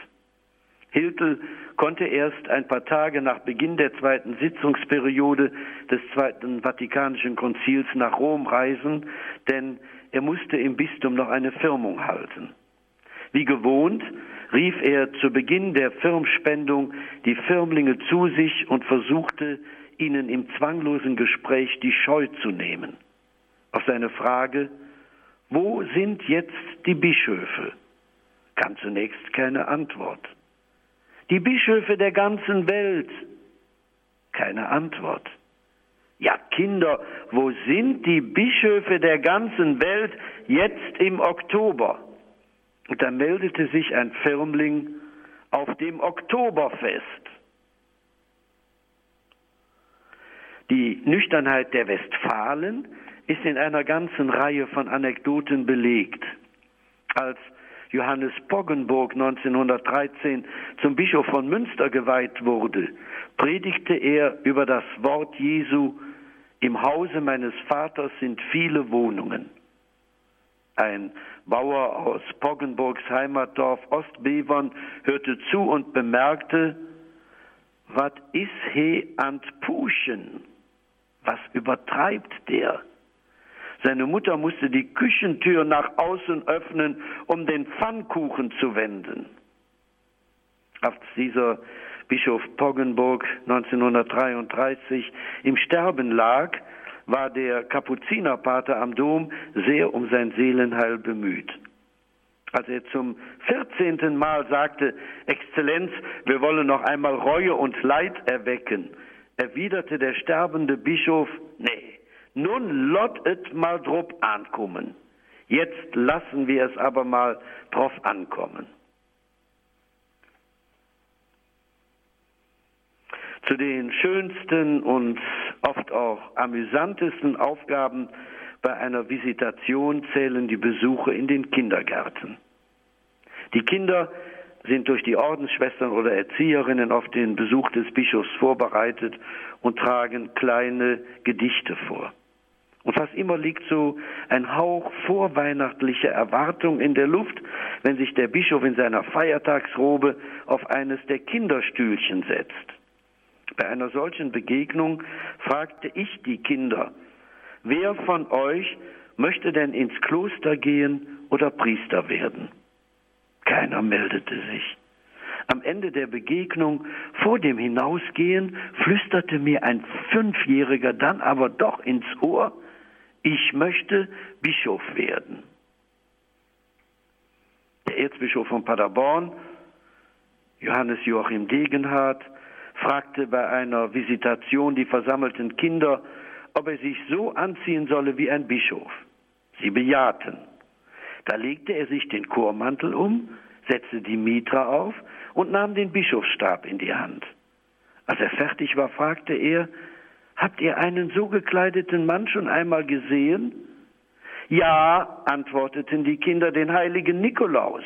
Hiltel konnte erst ein paar Tage nach Beginn der zweiten Sitzungsperiode des Zweiten Vatikanischen Konzils nach Rom reisen, denn er musste im Bistum noch eine Firmung halten. Wie gewohnt rief er zu Beginn der Firmspendung die Firmlinge zu sich und versuchte, ihnen im zwanglosen Gespräch die Scheu zu nehmen. Auf seine Frage, wo sind jetzt die Bischöfe, kam zunächst keine Antwort. Die Bischöfe der ganzen Welt, keine Antwort. Ja, Kinder, wo sind die Bischöfe der ganzen Welt jetzt im Oktober? Und da meldete sich ein Firmling auf dem Oktoberfest. Die Nüchternheit der Westfalen ist in einer ganzen Reihe von Anekdoten belegt. Als Johannes Poggenburg 1913 zum Bischof von Münster geweiht wurde, predigte er über das Wort Jesu, im Hause meines Vaters sind viele Wohnungen. Ein Bauer aus Poggenburgs Heimatdorf Ostbevern hörte zu und bemerkte, was is he ant Puschen? Was übertreibt der? Seine Mutter musste die Küchentür nach außen öffnen, um den Pfannkuchen zu wenden. Als dieser Bischof Poggenburg 1933 im Sterben lag, war der Kapuzinerpater am Dom sehr um sein Seelenheil bemüht. Als er zum vierzehnten Mal sagte, Exzellenz, wir wollen noch einmal Reue und Leid erwecken, erwiderte der sterbende Bischof, nee, nun lot et mal drop ankommen. Jetzt lassen wir es aber mal drauf ankommen. Zu den schönsten und oft auch amüsantesten Aufgaben bei einer Visitation zählen die Besuche in den Kindergärten. Die Kinder sind durch die Ordensschwestern oder Erzieherinnen auf den Besuch des Bischofs vorbereitet und tragen kleine Gedichte vor. Und fast immer liegt so ein Hauch vorweihnachtlicher Erwartung in der Luft, wenn sich der Bischof in seiner Feiertagsrobe auf eines der Kinderstühlchen setzt. Bei einer solchen Begegnung fragte ich die Kinder, wer von euch möchte denn ins Kloster gehen oder Priester werden? Keiner meldete sich. Am Ende der Begegnung, vor dem Hinausgehen, flüsterte mir ein Fünfjähriger dann aber doch ins Ohr, ich möchte Bischof werden. Der Erzbischof von Paderborn, Johannes Joachim Degenhardt, fragte bei einer Visitation die versammelten Kinder, ob er sich so anziehen solle wie ein Bischof. Sie bejahten. Da legte er sich den Chormantel um, setzte die Mitra auf und nahm den Bischofsstab in die Hand. Als er fertig war, fragte er, Habt ihr einen so gekleideten Mann schon einmal gesehen? Ja, antworteten die Kinder, den heiligen Nikolaus.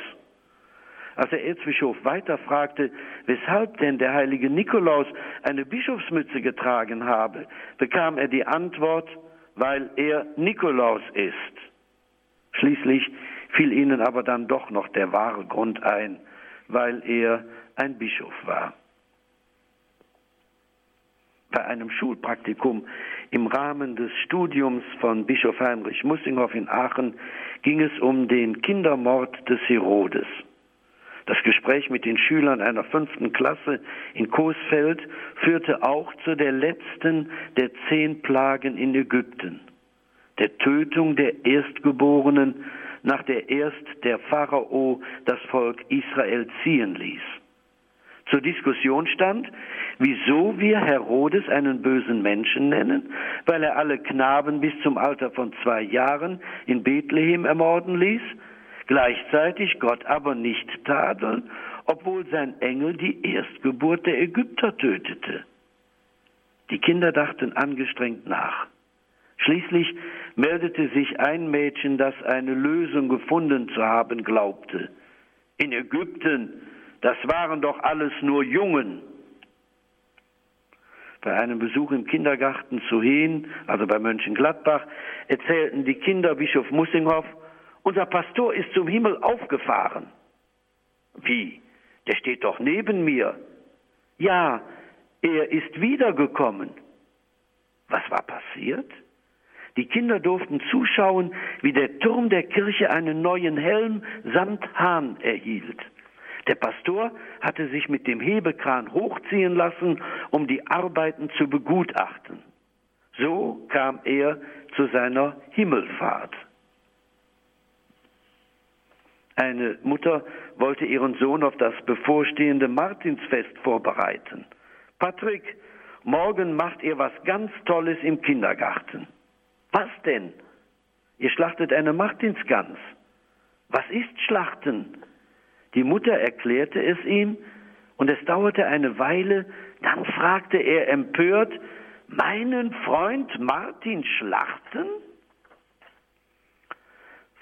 Als der Erzbischof weiter fragte, weshalb denn der heilige Nikolaus eine Bischofsmütze getragen habe, bekam er die Antwort, weil er Nikolaus ist. Schließlich fiel ihnen aber dann doch noch der wahre Grund ein, weil er ein Bischof war. Bei einem Schulpraktikum im Rahmen des Studiums von Bischof Heinrich Mussinghoff in Aachen ging es um den Kindermord des Herodes. Das Gespräch mit den Schülern einer fünften Klasse in Coesfeld führte auch zu der letzten der zehn Plagen in Ägypten, der Tötung der Erstgeborenen, nach der erst der Pharao das Volk Israel ziehen ließ. Zur Diskussion stand, wieso wir Herodes einen bösen Menschen nennen, weil er alle Knaben bis zum Alter von zwei Jahren in Bethlehem ermorden ließ, gleichzeitig Gott aber nicht tadeln, obwohl sein Engel die Erstgeburt der Ägypter tötete. Die Kinder dachten angestrengt nach. Schließlich meldete sich ein Mädchen, das eine Lösung gefunden zu haben glaubte. In Ägypten, das waren doch alles nur Jungen. Bei einem Besuch im Kindergarten zu Heen, also bei Mönchengladbach, erzählten die Kinder Bischof Mussinghoff, unser Pastor ist zum Himmel aufgefahren. Wie? Der steht doch neben mir. Ja, er ist wiedergekommen. Was war passiert? Die Kinder durften zuschauen, wie der Turm der Kirche einen neuen Helm samt Hahn erhielt. Der Pastor hatte sich mit dem Hebekran hochziehen lassen, um die Arbeiten zu begutachten. So kam er zu seiner Himmelfahrt. Eine Mutter wollte ihren Sohn auf das bevorstehende Martinsfest vorbereiten. Patrick, morgen macht ihr was ganz Tolles im Kindergarten. Was denn? Ihr schlachtet eine Martinsgans. Was ist Schlachten? Die Mutter erklärte es ihm, und es dauerte eine Weile, dann fragte er empört, meinen Freund Martin schlachten?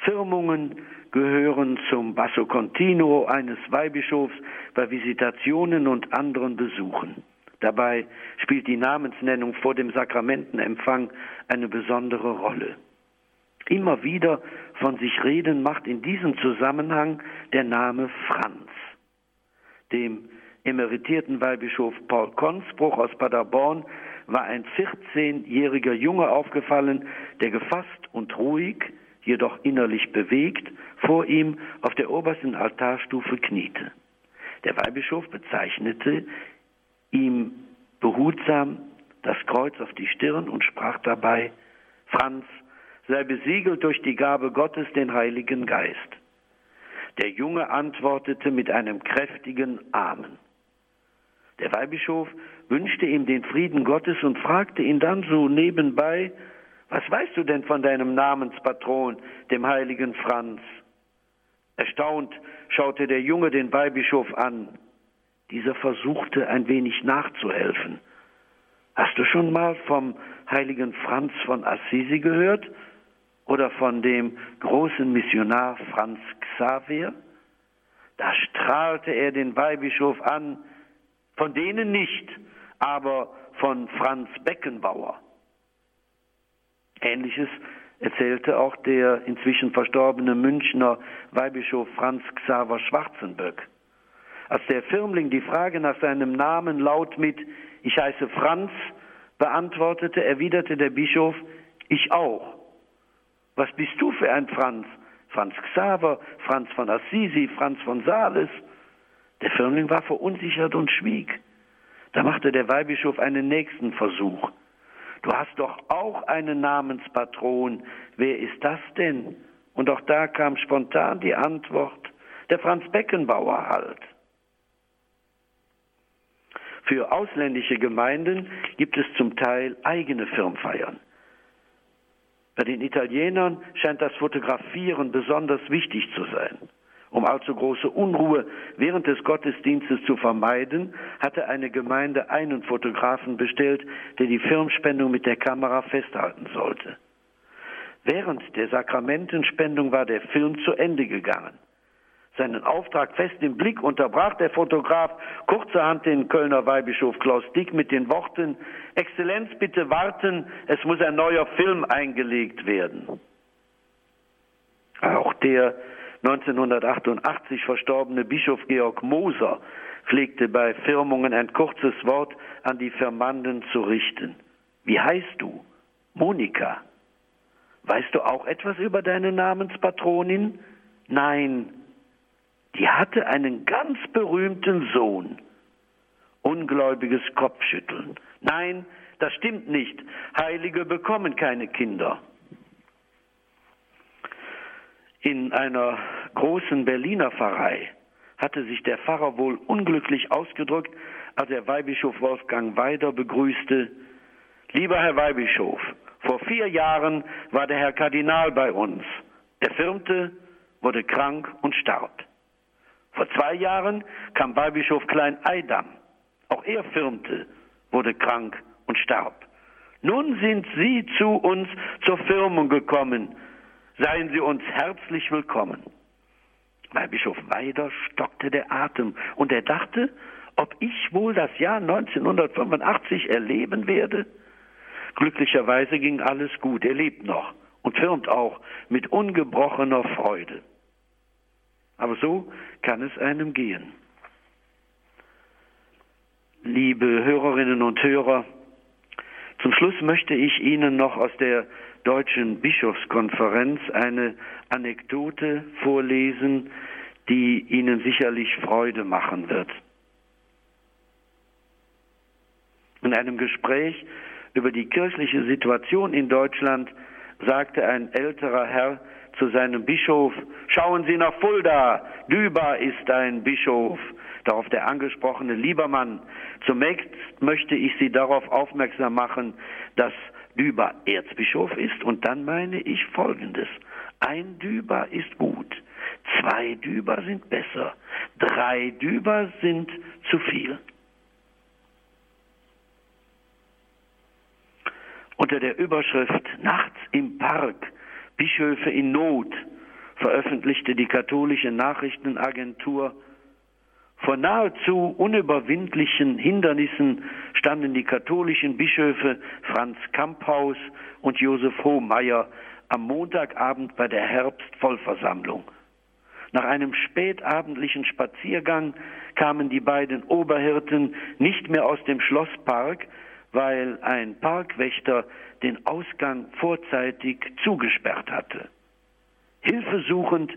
Firmungen gehören zum Basso Continuo eines Weihbischofs bei Visitationen und anderen Besuchen. Dabei spielt die Namensnennung vor dem Sakramentenempfang eine besondere Rolle. Immer wieder von sich reden macht in diesem Zusammenhang der Name Franz. Dem emeritierten Weihbischof Paul Konsbruch aus Paderborn war ein 14-jähriger Junge aufgefallen, der gefasst und ruhig, jedoch innerlich bewegt, vor ihm auf der obersten Altarstufe kniete. Der Weihbischof bezeichnete ihm behutsam das Kreuz auf die Stirn und sprach dabei, Franz, sei besiegelt durch die Gabe Gottes, den Heiligen Geist. Der Junge antwortete mit einem kräftigen Amen. Der Weihbischof wünschte ihm den Frieden Gottes und fragte ihn dann so nebenbei, was weißt du denn von deinem Namenspatron, dem heiligen Franz? Erstaunt schaute der Junge den Weihbischof an. Dieser versuchte ein wenig nachzuhelfen. Hast du schon mal vom heiligen Franz von Assisi gehört? Oder von dem großen Missionar Franz Xavier? Da strahlte er den Weihbischof an, von denen nicht, aber von Franz Beckenbauer. Ähnliches erzählte auch der inzwischen verstorbene Münchner Weihbischof Franz Xaver Schwarzenböck. Als der Firmling die Frage nach seinem Namen laut mit Ich heiße Franz beantwortete, erwiderte der Bischof Ich auch. Was bist du für ein Franz? Franz Xaver, Franz von Assisi, Franz von Sales. Der Firmling war verunsichert und schwieg. Da machte der Weihbischof einen nächsten Versuch. Du hast doch auch einen Namenspatron. Wer ist das denn? Und auch da kam spontan die Antwort, der Franz Beckenbauer halt. Für ausländische Gemeinden gibt es zum Teil eigene Firmfeiern. Bei den Italienern scheint das Fotografieren besonders wichtig zu sein. Um allzu große Unruhe während des Gottesdienstes zu vermeiden, hatte eine Gemeinde einen Fotografen bestellt, der die Firmspendung mit der Kamera festhalten sollte. Während der Sakramentenspendung war der Film zu Ende gegangen. Seinen Auftrag fest im Blick unterbrach der Fotograf kurzerhand den Kölner Weihbischof Klaus Dick mit den Worten Exzellenz, bitte warten, es muss ein neuer Film eingelegt werden. Auch der 1988 verstorbene Bischof Georg Moser pflegte bei Firmungen ein kurzes Wort an die Firmanden zu richten. Wie heißt du? Monika. Weißt du auch etwas über deine Namenspatronin? Nein, die hatte einen ganz berühmten Sohn. Ungläubiges Kopfschütteln. Nein, das stimmt nicht. Heilige bekommen keine Kinder. In einer großen Berliner Pfarrei hatte sich der Pfarrer wohl unglücklich ausgedrückt, als er Weihbischof Wolfgang Weider begrüßte. Lieber Herr Weihbischof, vor vier Jahren war der Herr Kardinal bei uns. Er firmte, wurde krank und starb. Vor zwei Jahren kam Weihbischof Klein Eidam. Auch er firmte, wurde krank und starb. Nun sind Sie zu uns zur Firmung gekommen. Seien Sie uns herzlich willkommen. Weihbischof Weider stockte der Atem und er dachte, ob ich wohl das Jahr 1985 erleben werde. Glücklicherweise ging alles gut. Er lebt noch und firmt auch mit ungebrochener Freude. Aber so kann es einem gehen. Liebe Hörerinnen und Hörer, zum Schluss möchte ich Ihnen noch aus der Deutschen Bischofskonferenz eine Anekdote vorlesen, die Ihnen sicherlich Freude machen wird. In einem Gespräch über die kirchliche Situation in Deutschland sagte ein älterer Herr zu seinem Bischof, schauen Sie nach Fulda, Düber ist ein Bischof. Darauf der angesprochene Liebermann, zunächst möchte ich Sie darauf aufmerksam machen, dass Düber Erzbischof ist und dann meine ich Folgendes. Ein Düber ist gut, zwei Düber sind besser, drei Düber sind zu viel. Unter der Überschrift Nachts im Park Bischöfe in Not veröffentlichte die katholische Nachrichtenagentur. Vor nahezu unüberwindlichen Hindernissen standen die katholischen Bischöfe Franz Kamphaus und Josef Hohmeier am Montagabend bei der Herbstvollversammlung. Nach einem spätabendlichen Spaziergang kamen die beiden Oberhirten nicht mehr aus dem Schlosspark, weil ein Parkwächter den Ausgang vorzeitig zugesperrt hatte. Hilfesuchend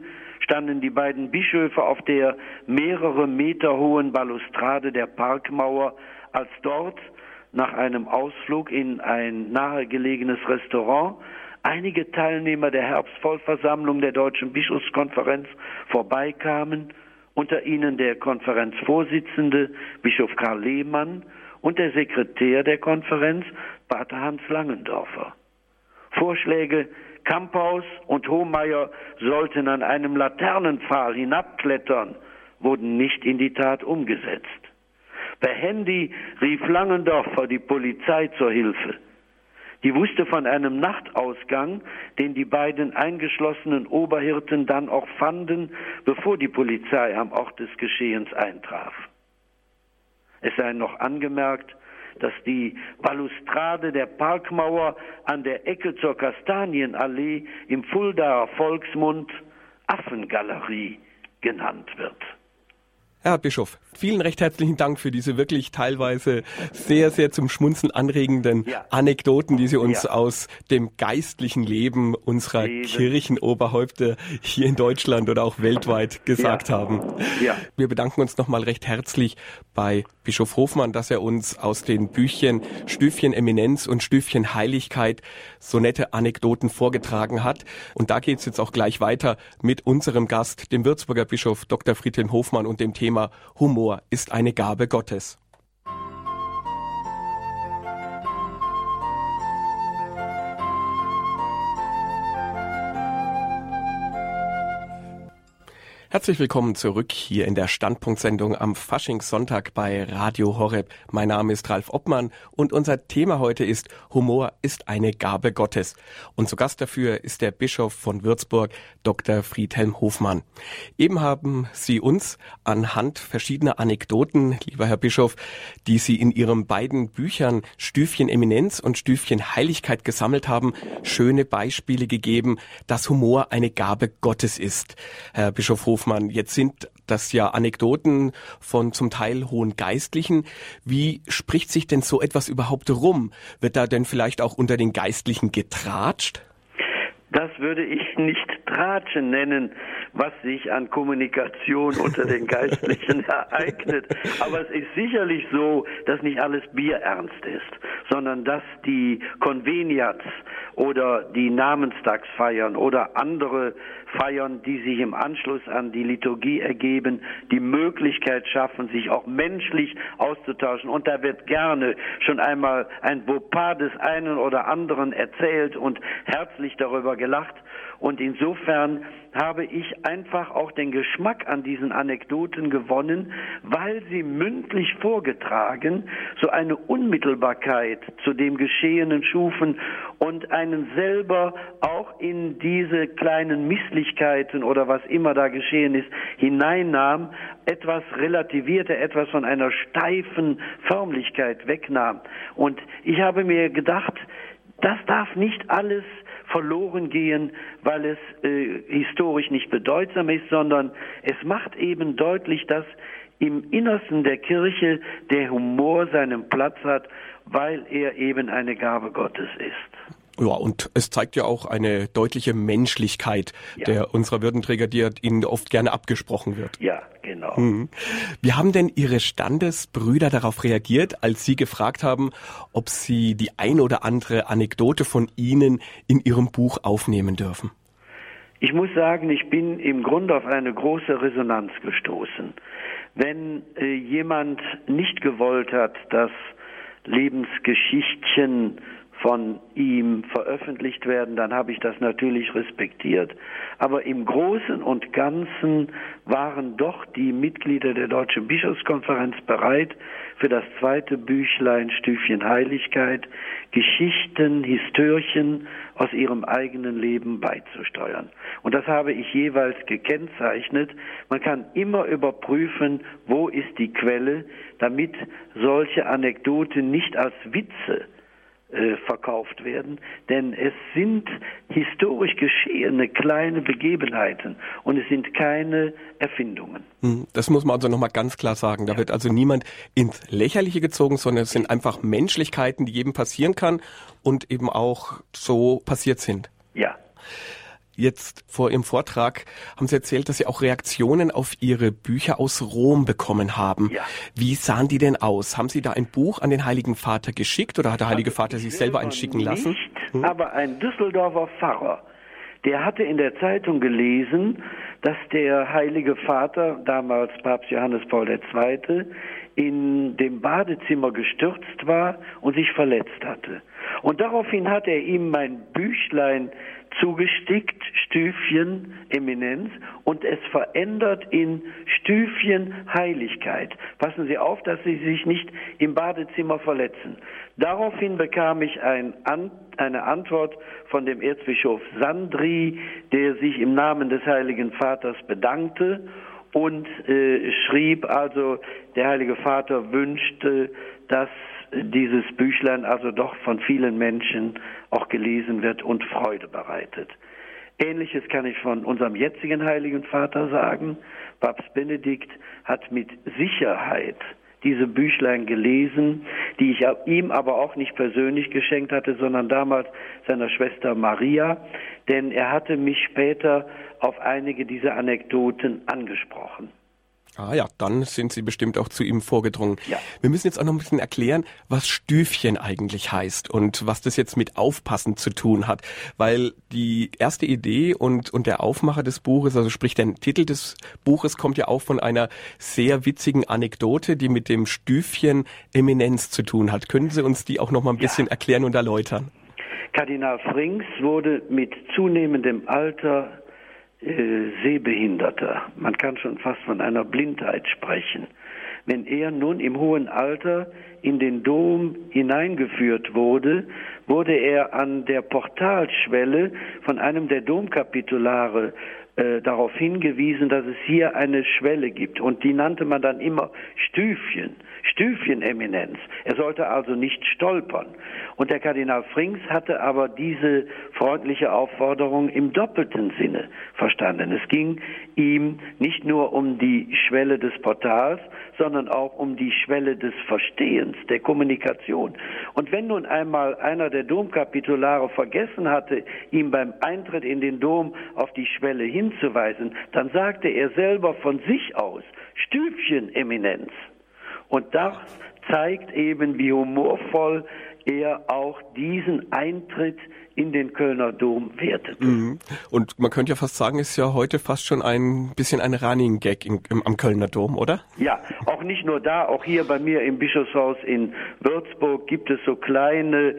standen die beiden Bischöfe auf der mehrere Meter hohen Balustrade der Parkmauer, als dort nach einem Ausflug in ein nahegelegenes Restaurant einige Teilnehmer der Herbstvollversammlung der Deutschen Bischofskonferenz vorbeikamen, unter ihnen der Konferenzvorsitzende Bischof Karl Lehmann und der Sekretär der Konferenz, Pater Hans Langendorfer. Vorschläge Kamphaus und Hohmeier sollten an einem Laternenpfahl hinabklettern, wurden nicht in die Tat umgesetzt. Per Handy rief Langendorfer die Polizei zur Hilfe. Die wusste von einem Nachtausgang, den die beiden eingeschlossenen Oberhirten dann auch fanden, bevor die Polizei am Ort des Geschehens eintraf. Es sei noch angemerkt, dass die Balustrade der Parkmauer an der Ecke zur Kastanienallee im Fuldaer Volksmund Affengalerie genannt wird. Herr Bischof, vielen recht herzlichen Dank für diese wirklich teilweise sehr, sehr zum Schmunzen anregenden ja. Anekdoten, die Sie uns ja. aus dem geistlichen Leben unserer Leben. Kirchenoberhäupter hier in Deutschland oder auch weltweit gesagt ja. haben. Wir bedanken uns nochmal recht herzlich bei Bischof Hofmann, dass er uns aus den Büchern Stüfchen Eminenz und Stüfchen Heiligkeit so nette Anekdoten vorgetragen hat. Und da geht's jetzt auch gleich weiter mit unserem Gast, dem Würzburger Bischof Dr. Friedhelm Hofmann und dem Thema Humor ist eine Gabe Gottes. Herzlich willkommen zurück hier in der Standpunktsendung am Faschingssonntag bei Radio Horeb. Mein Name ist Ralf Obmann und unser Thema heute ist Humor ist eine Gabe Gottes. Und zu Gast dafür ist der Bischof von Würzburg, Dr. Friedhelm Hofmann. Eben haben Sie uns anhand verschiedener Anekdoten, lieber Herr Bischof, die Sie in Ihren beiden Büchern Stüfchen Eminenz und Stüfchen Heiligkeit gesammelt haben, schöne Beispiele gegeben, dass Humor eine Gabe Gottes ist. Herr Bischof Hofmann, Hofmann, jetzt sind das ja Anekdoten von zum Teil hohen Geistlichen. Wie spricht sich denn so etwas überhaupt rum? Wird da denn vielleicht auch unter den Geistlichen getratscht? Das würde ich nicht Tratschen nennen, was sich an Kommunikation unter den Geistlichen ereignet. Aber es ist sicherlich so, dass nicht alles bierernst ist, sondern dass die Conveniats oder die Namenstagsfeiern oder andere Feiern, die sich im Anschluss an die Liturgie ergeben, die Möglichkeit schaffen, sich auch menschlich auszutauschen. Und da wird gerne schon einmal ein Beaupas des einen oder anderen erzählt und herzlich darüber gelacht. Und insofern habe ich einfach auch den Geschmack an diesen Anekdoten gewonnen, weil sie mündlich vorgetragen so eine Unmittelbarkeit zu dem Geschehenen schufen und einen selber auch in diese kleinen Misslichkeiten oder was immer da geschehen ist, hineinnahm, etwas relativierte, etwas von einer steifen Förmlichkeit wegnahm. Und ich habe mir gedacht, das darf nicht alles verloren gehen, weil es äh, historisch nicht bedeutsam ist, sondern es macht eben deutlich, dass im Innersten der Kirche der Humor seinen Platz hat, weil er eben eine Gabe Gottes ist. Ja, und es zeigt ja auch eine deutliche Menschlichkeit ja. der unserer Würdenträger, die ihnen oft gerne abgesprochen wird. Ja, genau. Mhm. Wie haben denn Ihre Standesbrüder darauf reagiert, als Sie gefragt haben, ob Sie die ein oder andere Anekdote von Ihnen in Ihrem Buch aufnehmen dürfen? Ich muss sagen, ich bin im Grunde auf eine große Resonanz gestoßen. Wenn äh, jemand nicht gewollt hat, dass Lebensgeschichtchen von ihm veröffentlicht werden, dann habe ich das natürlich respektiert. Aber im Großen und Ganzen waren doch die Mitglieder der Deutschen Bischofskonferenz bereit, für das zweite Büchlein Stüfchen Heiligkeit Geschichten, Histörchen aus ihrem eigenen Leben beizusteuern. Und das habe ich jeweils gekennzeichnet. Man kann immer überprüfen, wo ist die Quelle, damit solche Anekdoten nicht als Witze verkauft werden, denn es sind historisch geschehene kleine Begebenheiten und es sind keine Erfindungen. Hm, das muss man also nochmal ganz klar sagen. Da ja. wird also niemand ins Lächerliche gezogen, sondern es sind einfach Menschlichkeiten, die jedem passieren kann und eben auch so passiert sind. Ja. Jetzt vor Ihrem Vortrag haben Sie erzählt, dass Sie auch Reaktionen auf Ihre Bücher aus Rom bekommen haben. Ja. Wie sahen die denn aus? Haben Sie da ein Buch an den Heiligen Vater geschickt oder hat der Heilige Vater sich selber eins schicken lassen? Nicht, hm? aber ein Düsseldorfer Pfarrer, der hatte in der Zeitung gelesen, dass der Heilige Vater, damals Papst Johannes Paul II., in dem Badezimmer gestürzt war und sich verletzt hatte. Und daraufhin hat er ihm mein Büchlein zugestickt, Stüfchen Eminenz und es verändert in Stüfchen Heiligkeit. Passen Sie auf, dass Sie sich nicht im Badezimmer verletzen. Daraufhin bekam ich ein, eine Antwort von dem Erzbischof Sandri, der sich im Namen des Heiligen Vaters bedankte und äh, schrieb also, der Heilige Vater wünschte, dass dieses Büchlein also doch von vielen Menschen auch gelesen wird und Freude bereitet. Ähnliches kann ich von unserem jetzigen Heiligen Vater sagen. Papst Benedikt hat mit Sicherheit diese Büchlein gelesen, die ich ihm aber auch nicht persönlich geschenkt hatte, sondern damals seiner Schwester Maria, denn er hatte mich später auf einige dieser Anekdoten angesprochen. Ah ja, dann sind Sie bestimmt auch zu ihm vorgedrungen. Ja. Wir müssen jetzt auch noch ein bisschen erklären, was Stüfchen eigentlich heißt und was das jetzt mit Aufpassen zu tun hat. Weil die erste Idee und, und der Aufmacher des Buches, also sprich der Titel des Buches, kommt ja auch von einer sehr witzigen Anekdote, die mit dem Stüfchen Eminenz zu tun hat. Können Sie uns die auch noch mal ein bisschen ja. erklären und erläutern? Kardinal Frings wurde mit zunehmendem Alter äh, Sehbehinderter. Man kann schon fast von einer Blindheit sprechen. Wenn er nun im hohen Alter in den Dom hineingeführt wurde, wurde er an der Portalschwelle von einem der Domkapitulare äh, darauf hingewiesen, dass es hier eine Schwelle gibt. Und die nannte man dann immer Stüfchen, Stüfcheneminenz. Er sollte also nicht stolpern. Und der Kardinal Frings hatte aber diese freundliche Aufforderung im doppelten Sinne verstanden. Es ging ihm nicht nur um die Schwelle des Portals, sondern auch um die Schwelle des Verstehens, der Kommunikation. Und wenn nun einmal einer der Domkapitulare vergessen hatte, ihm beim Eintritt in den Dom auf die Schwelle hinzuweisen, dann sagte er selber von sich aus, Stübchen-Eminenz. Und das zeigt eben, wie humorvoll er auch diesen Eintritt in den Kölner Dom wertet. Mhm. Und man könnte ja fast sagen, ist ja heute fast schon ein bisschen ein Running Gag in, im, am Kölner Dom, oder? Ja, auch nicht nur da, auch hier bei mir im Bischofshaus in Würzburg gibt es so kleine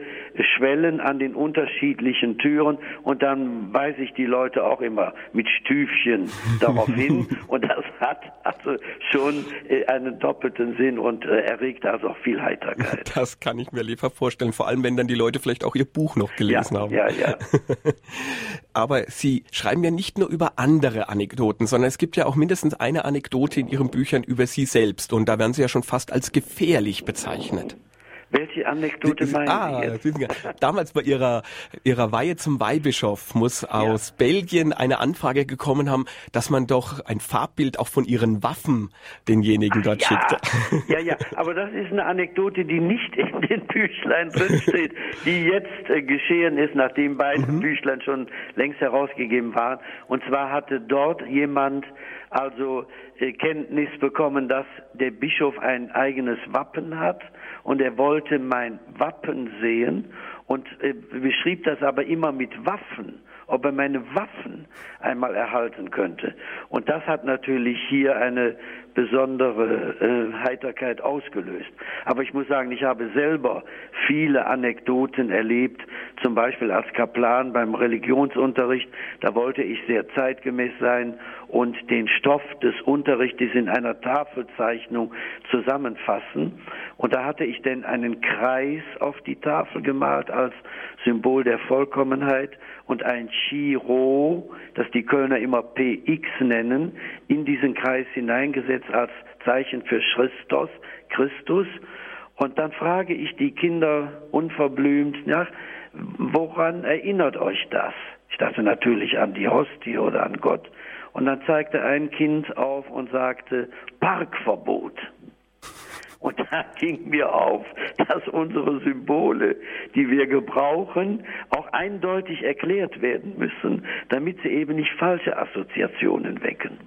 Schwellen an den unterschiedlichen Türen und dann weise ich die Leute auch immer mit Stüfchen darauf hin und das hat also schon äh, einen doppelten Sinn und äh, erregt also auch viel Heiterkeit. Das kann ich mir lieber vorstellen, vor allem wenn dann die Leute vielleicht auch ihr Buch noch gelesen ja, haben. Ja, ja. Aber Sie schreiben ja nicht nur über andere Anekdoten, sondern es gibt ja auch mindestens eine Anekdote in Ihren Büchern über Sie selbst und da werden Sie ja schon fast als gefährlich bezeichnet. Welche Anekdote meinen ah, Sie jetzt? Damals bei Ihrer, Ihrer Weihe zum Weihbischof muss aus ja. Belgien eine Anfrage gekommen haben, dass man doch ein Farbbild auch von Ihren Waffen denjenigen Ach, dort ja. schickt. Ja, ja, aber das ist eine Anekdote, die nicht in den Büchlein drinsteht, die jetzt äh, geschehen ist, nachdem beide mhm. Büchlein schon längst herausgegeben waren. Und zwar hatte dort jemand also äh, Kenntnis bekommen, dass der Bischof ein eigenes Wappen hat und er wollte mein Wappen sehen. Und äh, beschrieb das aber immer mit Waffen, ob er meine Waffen einmal erhalten könnte. Und das hat natürlich hier eine besondere äh, Heiterkeit ausgelöst. Aber ich muss sagen, ich habe selber viele Anekdoten erlebt, zum Beispiel als Kaplan beim Religionsunterricht. Da wollte ich sehr zeitgemäß sein und den Stoff des Unterrichtes in einer Tafelzeichnung zusammenfassen. Und da hatte ich denn einen Kreis auf die Tafel gemalt als Symbol der Vollkommenheit und ein Chiro, das die Kölner immer PX nennen, in diesen Kreis hineingesetzt als Zeichen für Christus, Christus. Und dann frage ich die Kinder unverblümt nach, woran erinnert euch das? Ich dachte natürlich an die Hostie oder an Gott. Und dann zeigte ein Kind auf und sagte, Parkverbot. Und da ging mir auf, dass unsere Symbole, die wir gebrauchen, auch eindeutig erklärt werden müssen, damit sie eben nicht falsche Assoziationen wecken.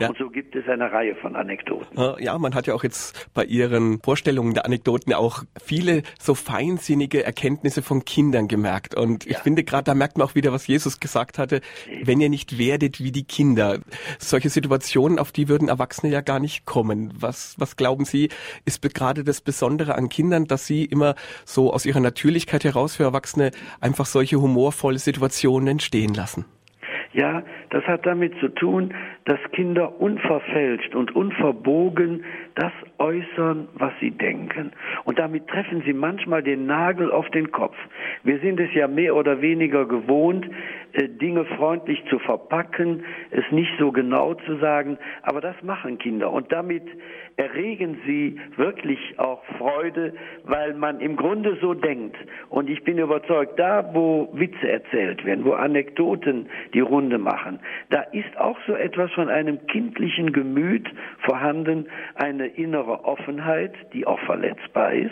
Ja. Und so gibt es eine Reihe von Anekdoten. Ja, man hat ja auch jetzt bei Ihren Vorstellungen der Anekdoten auch viele so feinsinnige Erkenntnisse von Kindern gemerkt. Und ja. ich finde gerade, da merkt man auch wieder, was Jesus gesagt hatte, wenn ihr nicht werdet wie die Kinder. Solche Situationen, auf die würden Erwachsene ja gar nicht kommen. Was, was glauben Sie, ist gerade das Besondere an Kindern, dass sie immer so aus ihrer Natürlichkeit heraus für Erwachsene einfach solche humorvolle Situationen entstehen lassen? Ja, das hat damit zu tun, dass Kinder unverfälscht und unverbogen das äußern, was sie denken. Und damit treffen sie manchmal den Nagel auf den Kopf. Wir sind es ja mehr oder weniger gewohnt, äh, Dinge freundlich zu verpacken, es nicht so genau zu sagen, aber das machen Kinder. Und damit erregen sie wirklich auch Freude, weil man im Grunde so denkt. Und ich bin überzeugt, da wo Witze erzählt werden, wo Anekdoten die Runde machen, da ist auch so etwas von einem kindlichen Gemüt vorhanden, eine innere Offenheit, die auch verletzbar ist,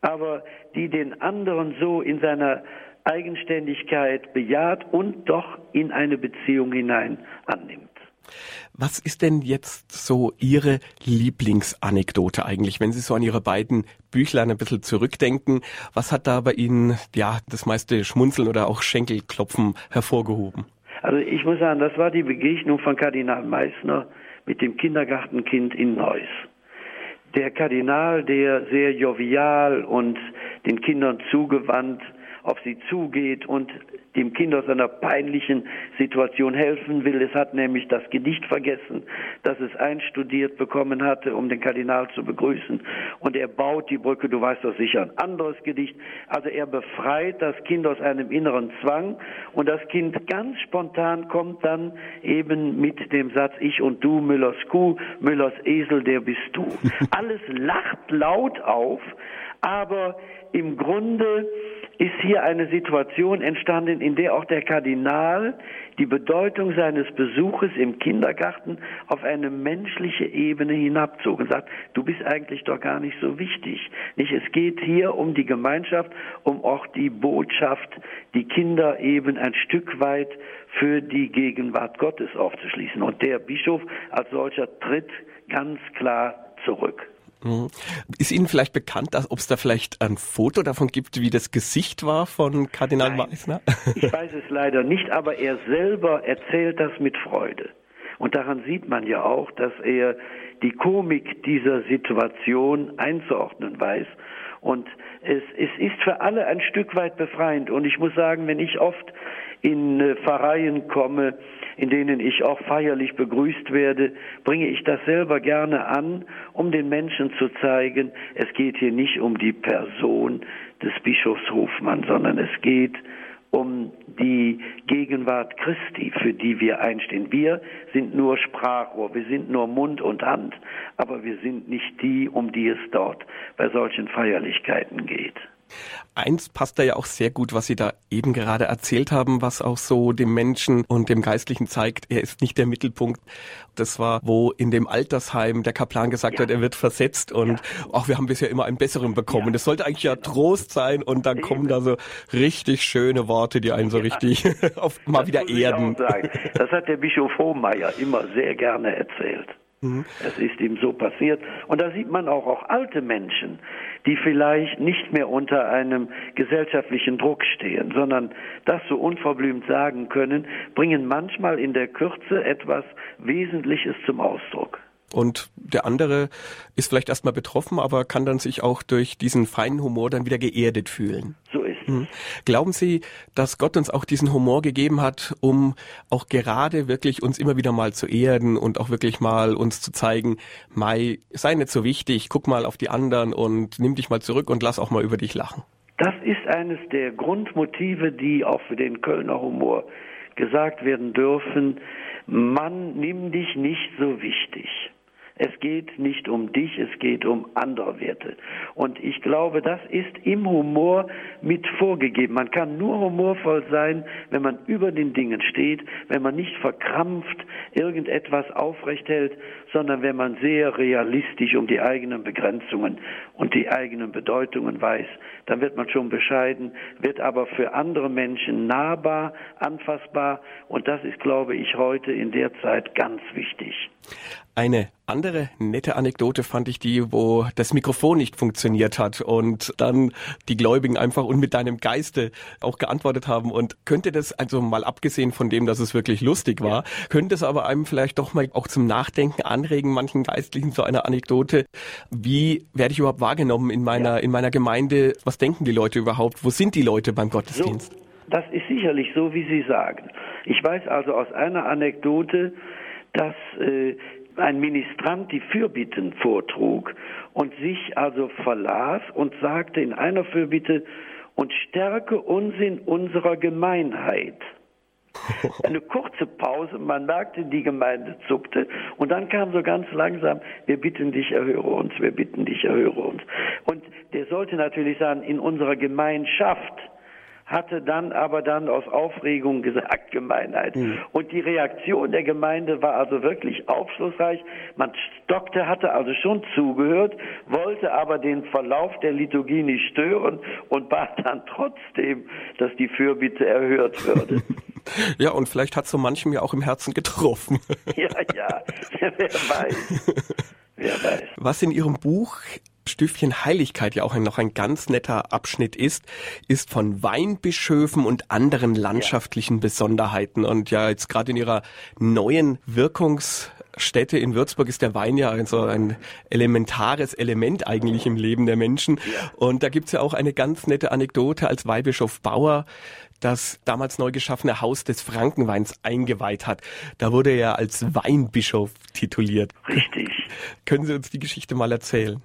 aber die den anderen so in seiner Eigenständigkeit bejaht und doch in eine Beziehung hinein annimmt. Was ist denn jetzt so Ihre Lieblingsanekdote eigentlich, wenn Sie so an Ihre beiden Büchlein ein bisschen zurückdenken? Was hat da bei Ihnen ja das meiste Schmunzeln oder auch Schenkelklopfen hervorgehoben? Also ich muss sagen, das war die Begegnung von Kardinal Meissner mit dem Kindergartenkind in Neuss. Der Kardinal, der sehr jovial und den Kindern zugewandt auf sie zugeht und dem Kind aus einer peinlichen Situation helfen will. Es hat nämlich das Gedicht vergessen, das es einstudiert bekommen hatte, um den Kardinal zu begrüßen. Und er baut die Brücke, du weißt doch sicher, ein anderes Gedicht. Also er befreit das Kind aus einem inneren Zwang und das Kind ganz spontan kommt dann eben mit dem Satz, ich und du, Müllers Kuh, Müllers Esel, der bist du. Alles lacht laut auf, aber im Grunde ist hier eine Situation entstanden, in der auch der Kardinal die Bedeutung seines Besuches im Kindergarten auf eine menschliche Ebene hinabzog und sagt, du bist eigentlich doch gar nicht so wichtig. Nicht? Es geht hier um die Gemeinschaft, um auch die Botschaft, die Kinder eben ein Stück weit für die Gegenwart Gottes aufzuschließen. Und der Bischof als solcher tritt ganz klar zurück. Mhm. Ist Ihnen vielleicht bekannt, ob es da vielleicht ein Foto davon gibt, wie das Gesicht war von Kardinal Nein, Meissner? Ich weiß es leider nicht, aber er selber erzählt das mit Freude. Und daran sieht man ja auch, dass er die Komik dieser Situation einzuordnen weiß. Und es, es ist für alle ein Stück weit befreiend. Und ich muss sagen, wenn ich oft in äh, Pfarreien komme, in denen ich auch feierlich begrüßt werde, bringe ich das selber gerne an, um den Menschen zu zeigen, es geht hier nicht um die Person des Bischofs Hofmann, sondern es geht um die Gegenwart Christi, für die wir einstehen. Wir sind nur Sprachrohr, wir sind nur Mund und Hand, aber wir sind nicht die, um die es dort bei solchen Feierlichkeiten geht. Eins passt da ja auch sehr gut, was Sie da eben gerade erzählt haben, was auch so dem Menschen und dem Geistlichen zeigt, er ist nicht der Mittelpunkt. Das war, wo in dem Altersheim der Kaplan gesagt ja. hat, er wird versetzt und ja. auch wir haben bisher immer einen besseren bekommen. Ja. Das sollte eigentlich ja Trost sein und dann kommen da so richtig schöne Worte, die einen so richtig auf, mal das wieder erden. Das hat der Bischof Hohmeier immer sehr gerne erzählt. Mhm. Es ist ihm so passiert. Und da sieht man auch, auch alte Menschen, die vielleicht nicht mehr unter einem gesellschaftlichen Druck stehen, sondern das so unverblümt sagen können, bringen manchmal in der Kürze etwas Wesentliches zum Ausdruck. Und der andere ist vielleicht erstmal betroffen, aber kann dann sich auch durch diesen feinen Humor dann wieder geerdet fühlen. So. Glauben Sie, dass Gott uns auch diesen Humor gegeben hat, um auch gerade wirklich uns immer wieder mal zu erden und auch wirklich mal uns zu zeigen, Mai, sei nicht so wichtig, guck mal auf die anderen und nimm dich mal zurück und lass auch mal über dich lachen. Das ist eines der Grundmotive, die auch für den Kölner Humor gesagt werden dürfen. Mann, nimm dich nicht so wichtig. Es geht nicht um dich, es geht um andere Werte. Und ich glaube, das ist im Humor mit vorgegeben. Man kann nur humorvoll sein, wenn man über den Dingen steht, wenn man nicht verkrampft irgendetwas aufrecht hält, sondern wenn man sehr realistisch um die eigenen Begrenzungen und die eigenen Bedeutungen weiß. Dann wird man schon bescheiden, wird aber für andere Menschen nahbar, anfassbar. Und das ist, glaube ich, heute in der Zeit ganz wichtig. Eine andere nette Anekdote fand ich die, wo das Mikrofon nicht funktioniert hat und dann die Gläubigen einfach und mit deinem Geiste auch geantwortet haben. Und könnte das, also mal abgesehen von dem, dass es wirklich lustig war, könnte es aber einem vielleicht doch mal auch zum Nachdenken anregen, manchen Geistlichen so eine Anekdote. Wie werde ich überhaupt wahrgenommen in meiner, ja. in meiner Gemeinde? Was denken die Leute überhaupt? Wo sind die Leute beim Gottesdienst? So, das ist sicherlich so, wie Sie sagen. Ich weiß also aus einer Anekdote, dass äh, ein Ministrant die Fürbitten vortrug und sich also verlas und sagte in einer Fürbitte, und stärke uns in unserer Gemeinheit. Eine kurze Pause, man merkte, die Gemeinde zuckte und dann kam so ganz langsam, wir bitten dich, erhöre uns, wir bitten dich, erhöre uns. Und der sollte natürlich sagen, in unserer Gemeinschaft hatte dann aber dann aus Aufregung gesagt Gemeinheit. Mhm. Und die Reaktion der Gemeinde war also wirklich aufschlussreich. Man stockte, hatte also schon zugehört, wollte aber den Verlauf der Liturgie nicht stören und bat dann trotzdem, dass die Fürbitte erhört würde. Ja, und vielleicht hat so manchem ja auch im Herzen getroffen. Ja, ja, wer weiß. Wer weiß. Was in Ihrem Buch Stüffchen Heiligkeit ja auch noch ein ganz netter Abschnitt ist, ist von Weinbischöfen und anderen landschaftlichen Besonderheiten. Und ja, jetzt gerade in ihrer neuen Wirkungsstätte in Würzburg ist der Wein ja also ein elementares Element eigentlich im Leben der Menschen. Und da gibt's ja auch eine ganz nette Anekdote, als Weihbischof Bauer das damals neu geschaffene Haus des Frankenweins eingeweiht hat. Da wurde er als Weinbischof tituliert. Richtig. Können Sie uns die Geschichte mal erzählen?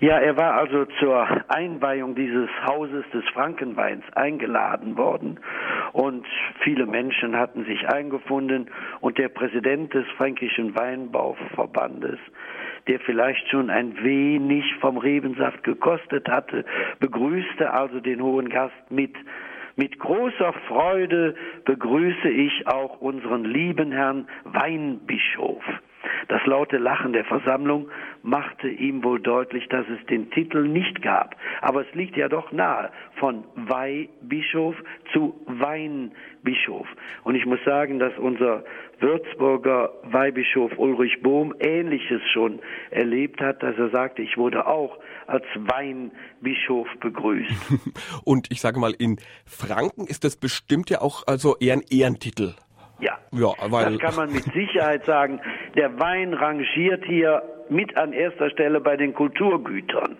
Ja, er war also zur Einweihung dieses Hauses des Frankenweins eingeladen worden. Und viele Menschen hatten sich eingefunden. Und der Präsident des Fränkischen Weinbauverbandes der vielleicht schon ein wenig vom Rebensaft gekostet hatte, begrüßte also den hohen Gast mit. Mit großer Freude begrüße ich auch unseren lieben Herrn Weinbischof. Das laute Lachen der Versammlung machte ihm wohl deutlich, dass es den Titel nicht gab. Aber es liegt ja doch nahe, von Weihbischof zu Weinbischof. Und ich muss sagen, dass unser Würzburger Weihbischof Ulrich Bohm Ähnliches schon erlebt hat, dass er sagte, ich wurde auch als Weinbischof begrüßt. Und ich sage mal, in Franken ist das bestimmt ja auch also eher ein Ehrentitel. Ja, ja weil das kann man mit Sicherheit sagen. Der Wein rangiert hier mit an erster Stelle bei den Kulturgütern.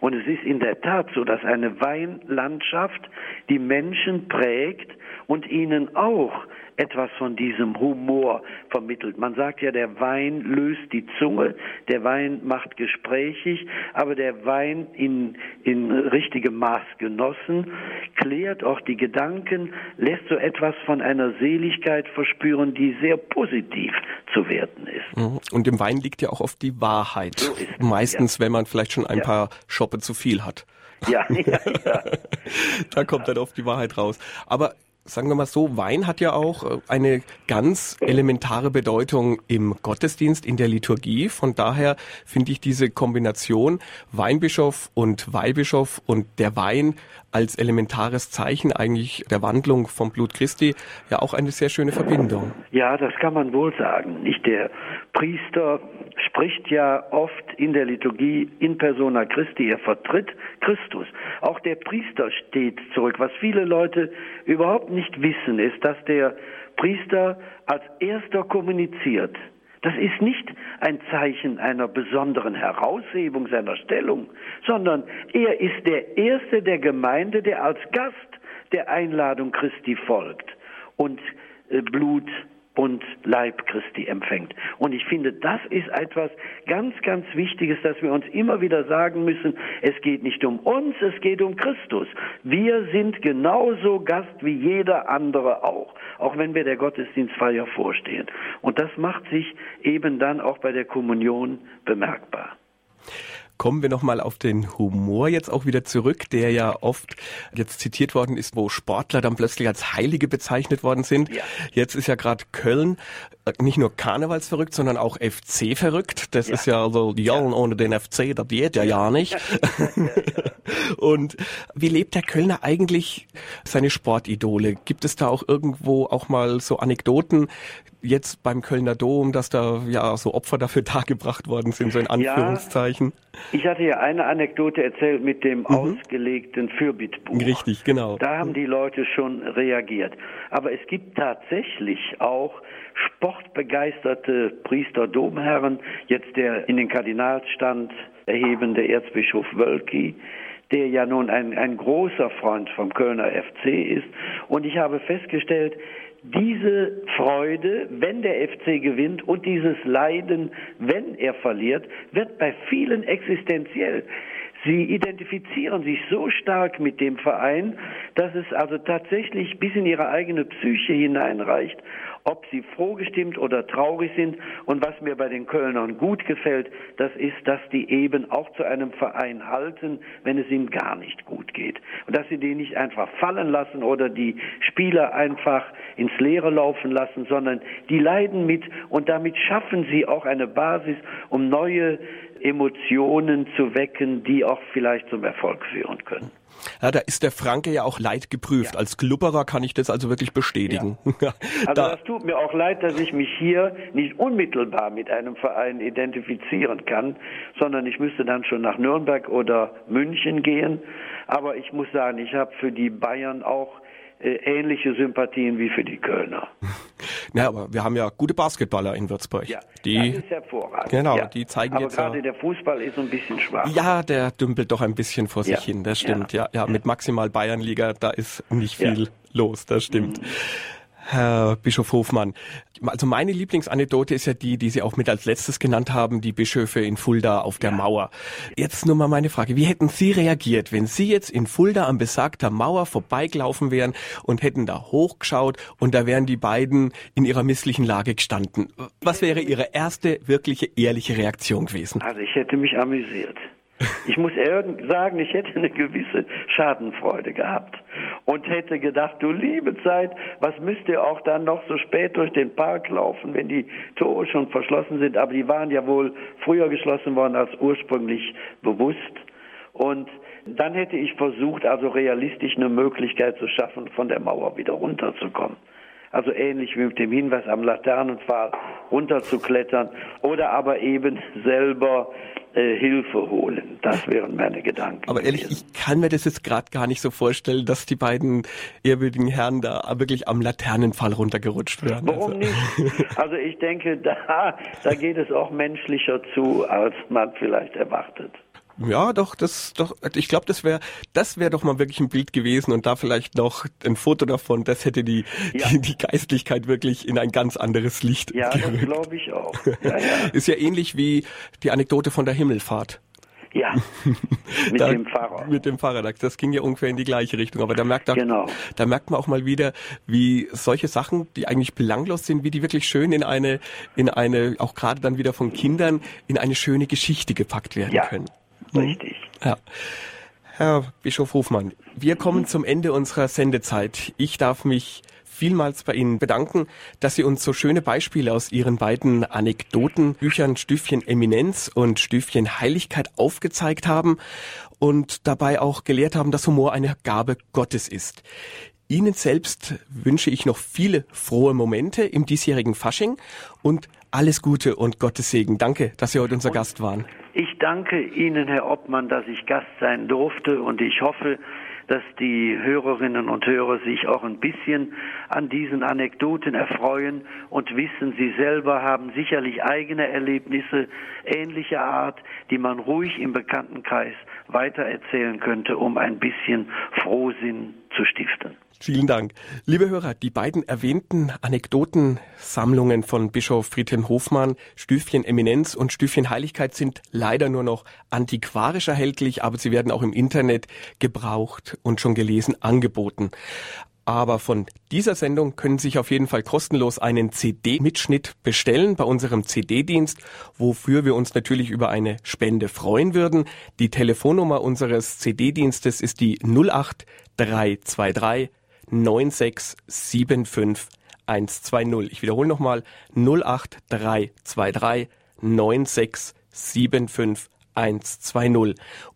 Und es ist in der Tat so, dass eine Weinlandschaft die Menschen prägt und ihnen auch etwas von diesem Humor vermittelt. Man sagt ja, der Wein löst die Zunge, der Wein macht gesprächig, aber der Wein in, in richtigem Maß genossen klärt auch die Gedanken, lässt so etwas von einer Seligkeit verspüren, die sehr positiv zu werten ist. Mhm. Und im Wein liegt ja auch oft die Wahrheit. So Meistens, ja. wenn man vielleicht schon ein ja. paar Schoppe zu viel hat. Ja, ja, ja. da kommt dann oft die Wahrheit raus. Aber sagen wir mal so, Wein hat ja auch äh, eine ganz elementare Bedeutung im Gottesdienst, in der Liturgie. Von daher finde ich diese Kombination Weinbischof und Weihbischof und der Wein als elementares Zeichen eigentlich der Wandlung vom Blut Christi ja auch eine sehr schöne Verbindung. Ja, das kann man wohl sagen. Nicht der Priester spricht ja oft in der Liturgie in persona Christi, er vertritt Christus. Auch der Priester steht zurück. Was viele Leute überhaupt nicht wissen, ist, dass der Priester als erster kommuniziert. Das ist nicht ein Zeichen einer besonderen Heraushebung seiner Stellung, sondern er ist der Erste der Gemeinde, der als Gast der Einladung Christi folgt und äh, Blut und Leib Christi empfängt. Und ich finde, das ist etwas ganz, ganz Wichtiges, dass wir uns immer wieder sagen müssen, es geht nicht um uns, es geht um Christus. Wir sind genauso Gast wie jeder andere auch, auch wenn wir der Gottesdienstfeier vorstehen. Und das macht sich eben dann auch bei der Kommunion bemerkbar. Kommen wir nochmal auf den Humor jetzt auch wieder zurück, der ja oft jetzt zitiert worden ist, wo Sportler dann plötzlich als Heilige bezeichnet worden sind. Ja. Jetzt ist ja gerade Köln äh, nicht nur Karnevalsverrückt, sondern auch FC verrückt. Das ja. ist ja also die Jollen ohne den FC, das geht ja ja nicht. Und wie lebt der Kölner eigentlich seine Sportidole? Gibt es da auch irgendwo auch mal so Anekdoten, jetzt beim Kölner Dom, dass da ja so Opfer dafür dargebracht worden sind, so in Anführungszeichen. Ja, ich hatte ja eine Anekdote erzählt mit dem mhm. ausgelegten Fürbittbuch. Richtig, genau. Da haben die Leute schon reagiert. Aber es gibt tatsächlich auch sportbegeisterte Priester Domherren, jetzt der in den Kardinalsstand erhebende Erzbischof Wölki, der ja nun ein, ein großer Freund vom Kölner FC ist. Und ich habe festgestellt, diese Freude, wenn der FC gewinnt und dieses Leiden, wenn er verliert, wird bei vielen existenziell. Sie identifizieren sich so stark mit dem Verein, dass es also tatsächlich bis in ihre eigene Psyche hineinreicht ob sie froh gestimmt oder traurig sind. Und was mir bei den Kölnern gut gefällt, das ist, dass die eben auch zu einem Verein halten, wenn es ihm gar nicht gut geht. Und dass sie den nicht einfach fallen lassen oder die Spieler einfach ins Leere laufen lassen, sondern die leiden mit und damit schaffen sie auch eine Basis, um neue Emotionen zu wecken, die auch vielleicht zum Erfolg führen können. Ja, da ist der Franke ja auch leidgeprüft. Ja. Als Klubberer kann ich das also wirklich bestätigen. Ja. Also da das tut mir auch leid, dass ich mich hier nicht unmittelbar mit einem Verein identifizieren kann, sondern ich müsste dann schon nach Nürnberg oder München gehen. Aber ich muss sagen, ich habe für die Bayern auch ähnliche Sympathien wie für die Kölner. Na, aber wir haben ja gute Basketballer in Würzburg. Ja, die, das ist hervorragend. Genau, ja. die zeigen aber jetzt. Aber gerade der Fußball ist so ein bisschen schwach. Ja, der dümpelt doch ein bisschen vor sich ja. hin, das stimmt. Ja, ja, ja. mit maximal Bayernliga, da ist nicht viel los, das stimmt. Mhm. Herr Bischof Hofmann. Also meine Lieblingsanekdote ist ja die, die Sie auch mit als letztes genannt haben, die Bischöfe in Fulda auf der ja. Mauer. Jetzt nur mal meine Frage, wie hätten Sie reagiert, wenn Sie jetzt in Fulda am besagter Mauer vorbeigelaufen wären und hätten da hochgeschaut und da wären die beiden in ihrer misslichen Lage gestanden? Was wäre Ihre erste wirkliche ehrliche Reaktion gewesen? Also ich hätte mich amüsiert. Ich muss sagen, ich hätte eine gewisse Schadenfreude gehabt und hätte gedacht, du liebe Zeit, was müsst ihr auch dann noch so spät durch den Park laufen, wenn die Tore schon verschlossen sind, aber die waren ja wohl früher geschlossen worden als ursprünglich bewusst. Und dann hätte ich versucht, also realistisch eine Möglichkeit zu schaffen, von der Mauer wieder runterzukommen. Also ähnlich wie mit dem Hinweis am Laternenpfahl runterzuklettern oder aber eben selber äh, Hilfe holen. Das wären meine Gedanken. Aber ehrlich, ich kann mir das jetzt gerade gar nicht so vorstellen, dass die beiden ehrwürdigen Herren da wirklich am Laternenpfahl runtergerutscht werden. Warum also. nicht? Also ich denke, da, da geht es auch menschlicher zu, als man vielleicht erwartet. Ja, doch, das, doch, ich glaube, das wäre, das wäre doch mal wirklich ein Bild gewesen und da vielleicht noch ein Foto davon, das hätte die, ja. die, die, Geistlichkeit wirklich in ein ganz anderes Licht Ja, gerückt. das glaube ich auch. Ja, ja. Ist ja ähnlich wie die Anekdote von der Himmelfahrt. Ja, mit da, dem Pfarrer. Mit dem Pfarrer, das ging ja ungefähr in die gleiche Richtung. Aber da merkt, genau. da merkt man auch mal wieder, wie solche Sachen, die eigentlich belanglos sind, wie die wirklich schön in eine, in eine, auch gerade dann wieder von Kindern, in eine schöne Geschichte gepackt werden ja. können. Richtig. Ja. Herr Bischof Hofmann, wir kommen zum Ende unserer Sendezeit. Ich darf mich vielmals bei Ihnen bedanken, dass Sie uns so schöne Beispiele aus Ihren beiden Anekdotenbüchern Stüffchen Eminenz und Stüffchen Heiligkeit aufgezeigt haben und dabei auch gelehrt haben, dass Humor eine Gabe Gottes ist. Ihnen selbst wünsche ich noch viele frohe Momente im diesjährigen Fasching und alles Gute und Gottes Segen. Danke, dass Sie heute unser und Gast waren. Ich danke Ihnen, Herr Obmann, dass ich Gast sein durfte und ich hoffe, dass die Hörerinnen und Hörer sich auch ein bisschen an diesen Anekdoten erfreuen und wissen, sie selber haben sicherlich eigene Erlebnisse ähnlicher Art, die man ruhig im Bekanntenkreis weitererzählen könnte, um ein bisschen Frohsinn zu stiften. Vielen Dank. Liebe Hörer, die beiden erwähnten Anekdotensammlungen von Bischof Friedhelm Hofmann, Stüfchen Eminenz und Stüfchen Heiligkeit sind leider nur noch antiquarisch erhältlich, aber sie werden auch im Internet gebraucht und schon gelesen angeboten. Aber von dieser Sendung können Sie sich auf jeden Fall kostenlos einen CD-Mitschnitt bestellen bei unserem CD-Dienst, wofür wir uns natürlich über eine Spende freuen würden. Die Telefonnummer unseres CD-Dienstes ist die 08323 9675120. Ich wiederhole nochmal 08323 9675120.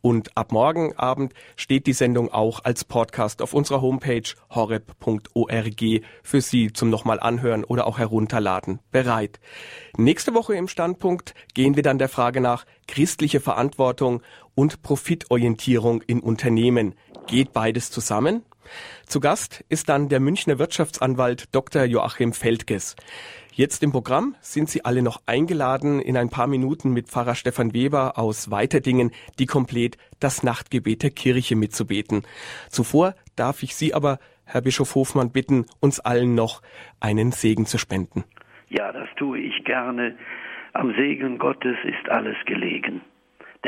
Und ab morgen Abend steht die Sendung auch als Podcast auf unserer Homepage horeb.org für Sie zum nochmal anhören oder auch herunterladen bereit. Nächste Woche im Standpunkt gehen wir dann der Frage nach christliche Verantwortung und Profitorientierung in Unternehmen. Geht beides zusammen? Zu Gast ist dann der Münchner Wirtschaftsanwalt Dr. Joachim Feldges. Jetzt im Programm sind Sie alle noch eingeladen, in ein paar Minuten mit Pfarrer Stefan Weber aus Weiterdingen die komplett das Nachtgebet der Kirche mitzubeten. Zuvor darf ich Sie aber, Herr Bischof Hofmann, bitten, uns allen noch einen Segen zu spenden. Ja, das tue ich gerne. Am Segen Gottes ist alles gelegen.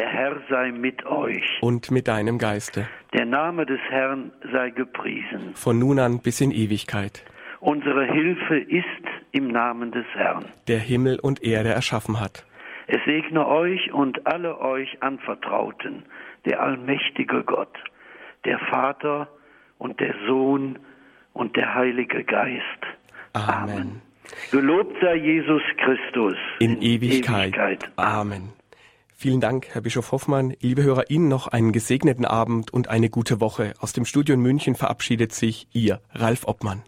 Der Herr sei mit euch. Und mit deinem Geiste. Der Name des Herrn sei gepriesen. Von nun an bis in Ewigkeit. Unsere Hilfe ist im Namen des Herrn. Der Himmel und Erde erschaffen hat. Es segne euch und alle euch Anvertrauten, der allmächtige Gott, der Vater und der Sohn und der Heilige Geist. Amen. Amen. Gelobt sei Jesus Christus. In, in Ewigkeit. Ewigkeit. Amen. Vielen Dank, Herr Bischof Hoffmann. Liebe Hörer, Ihnen noch einen gesegneten Abend und eine gute Woche. Aus dem Studio in München verabschiedet sich Ihr Ralf Obmann.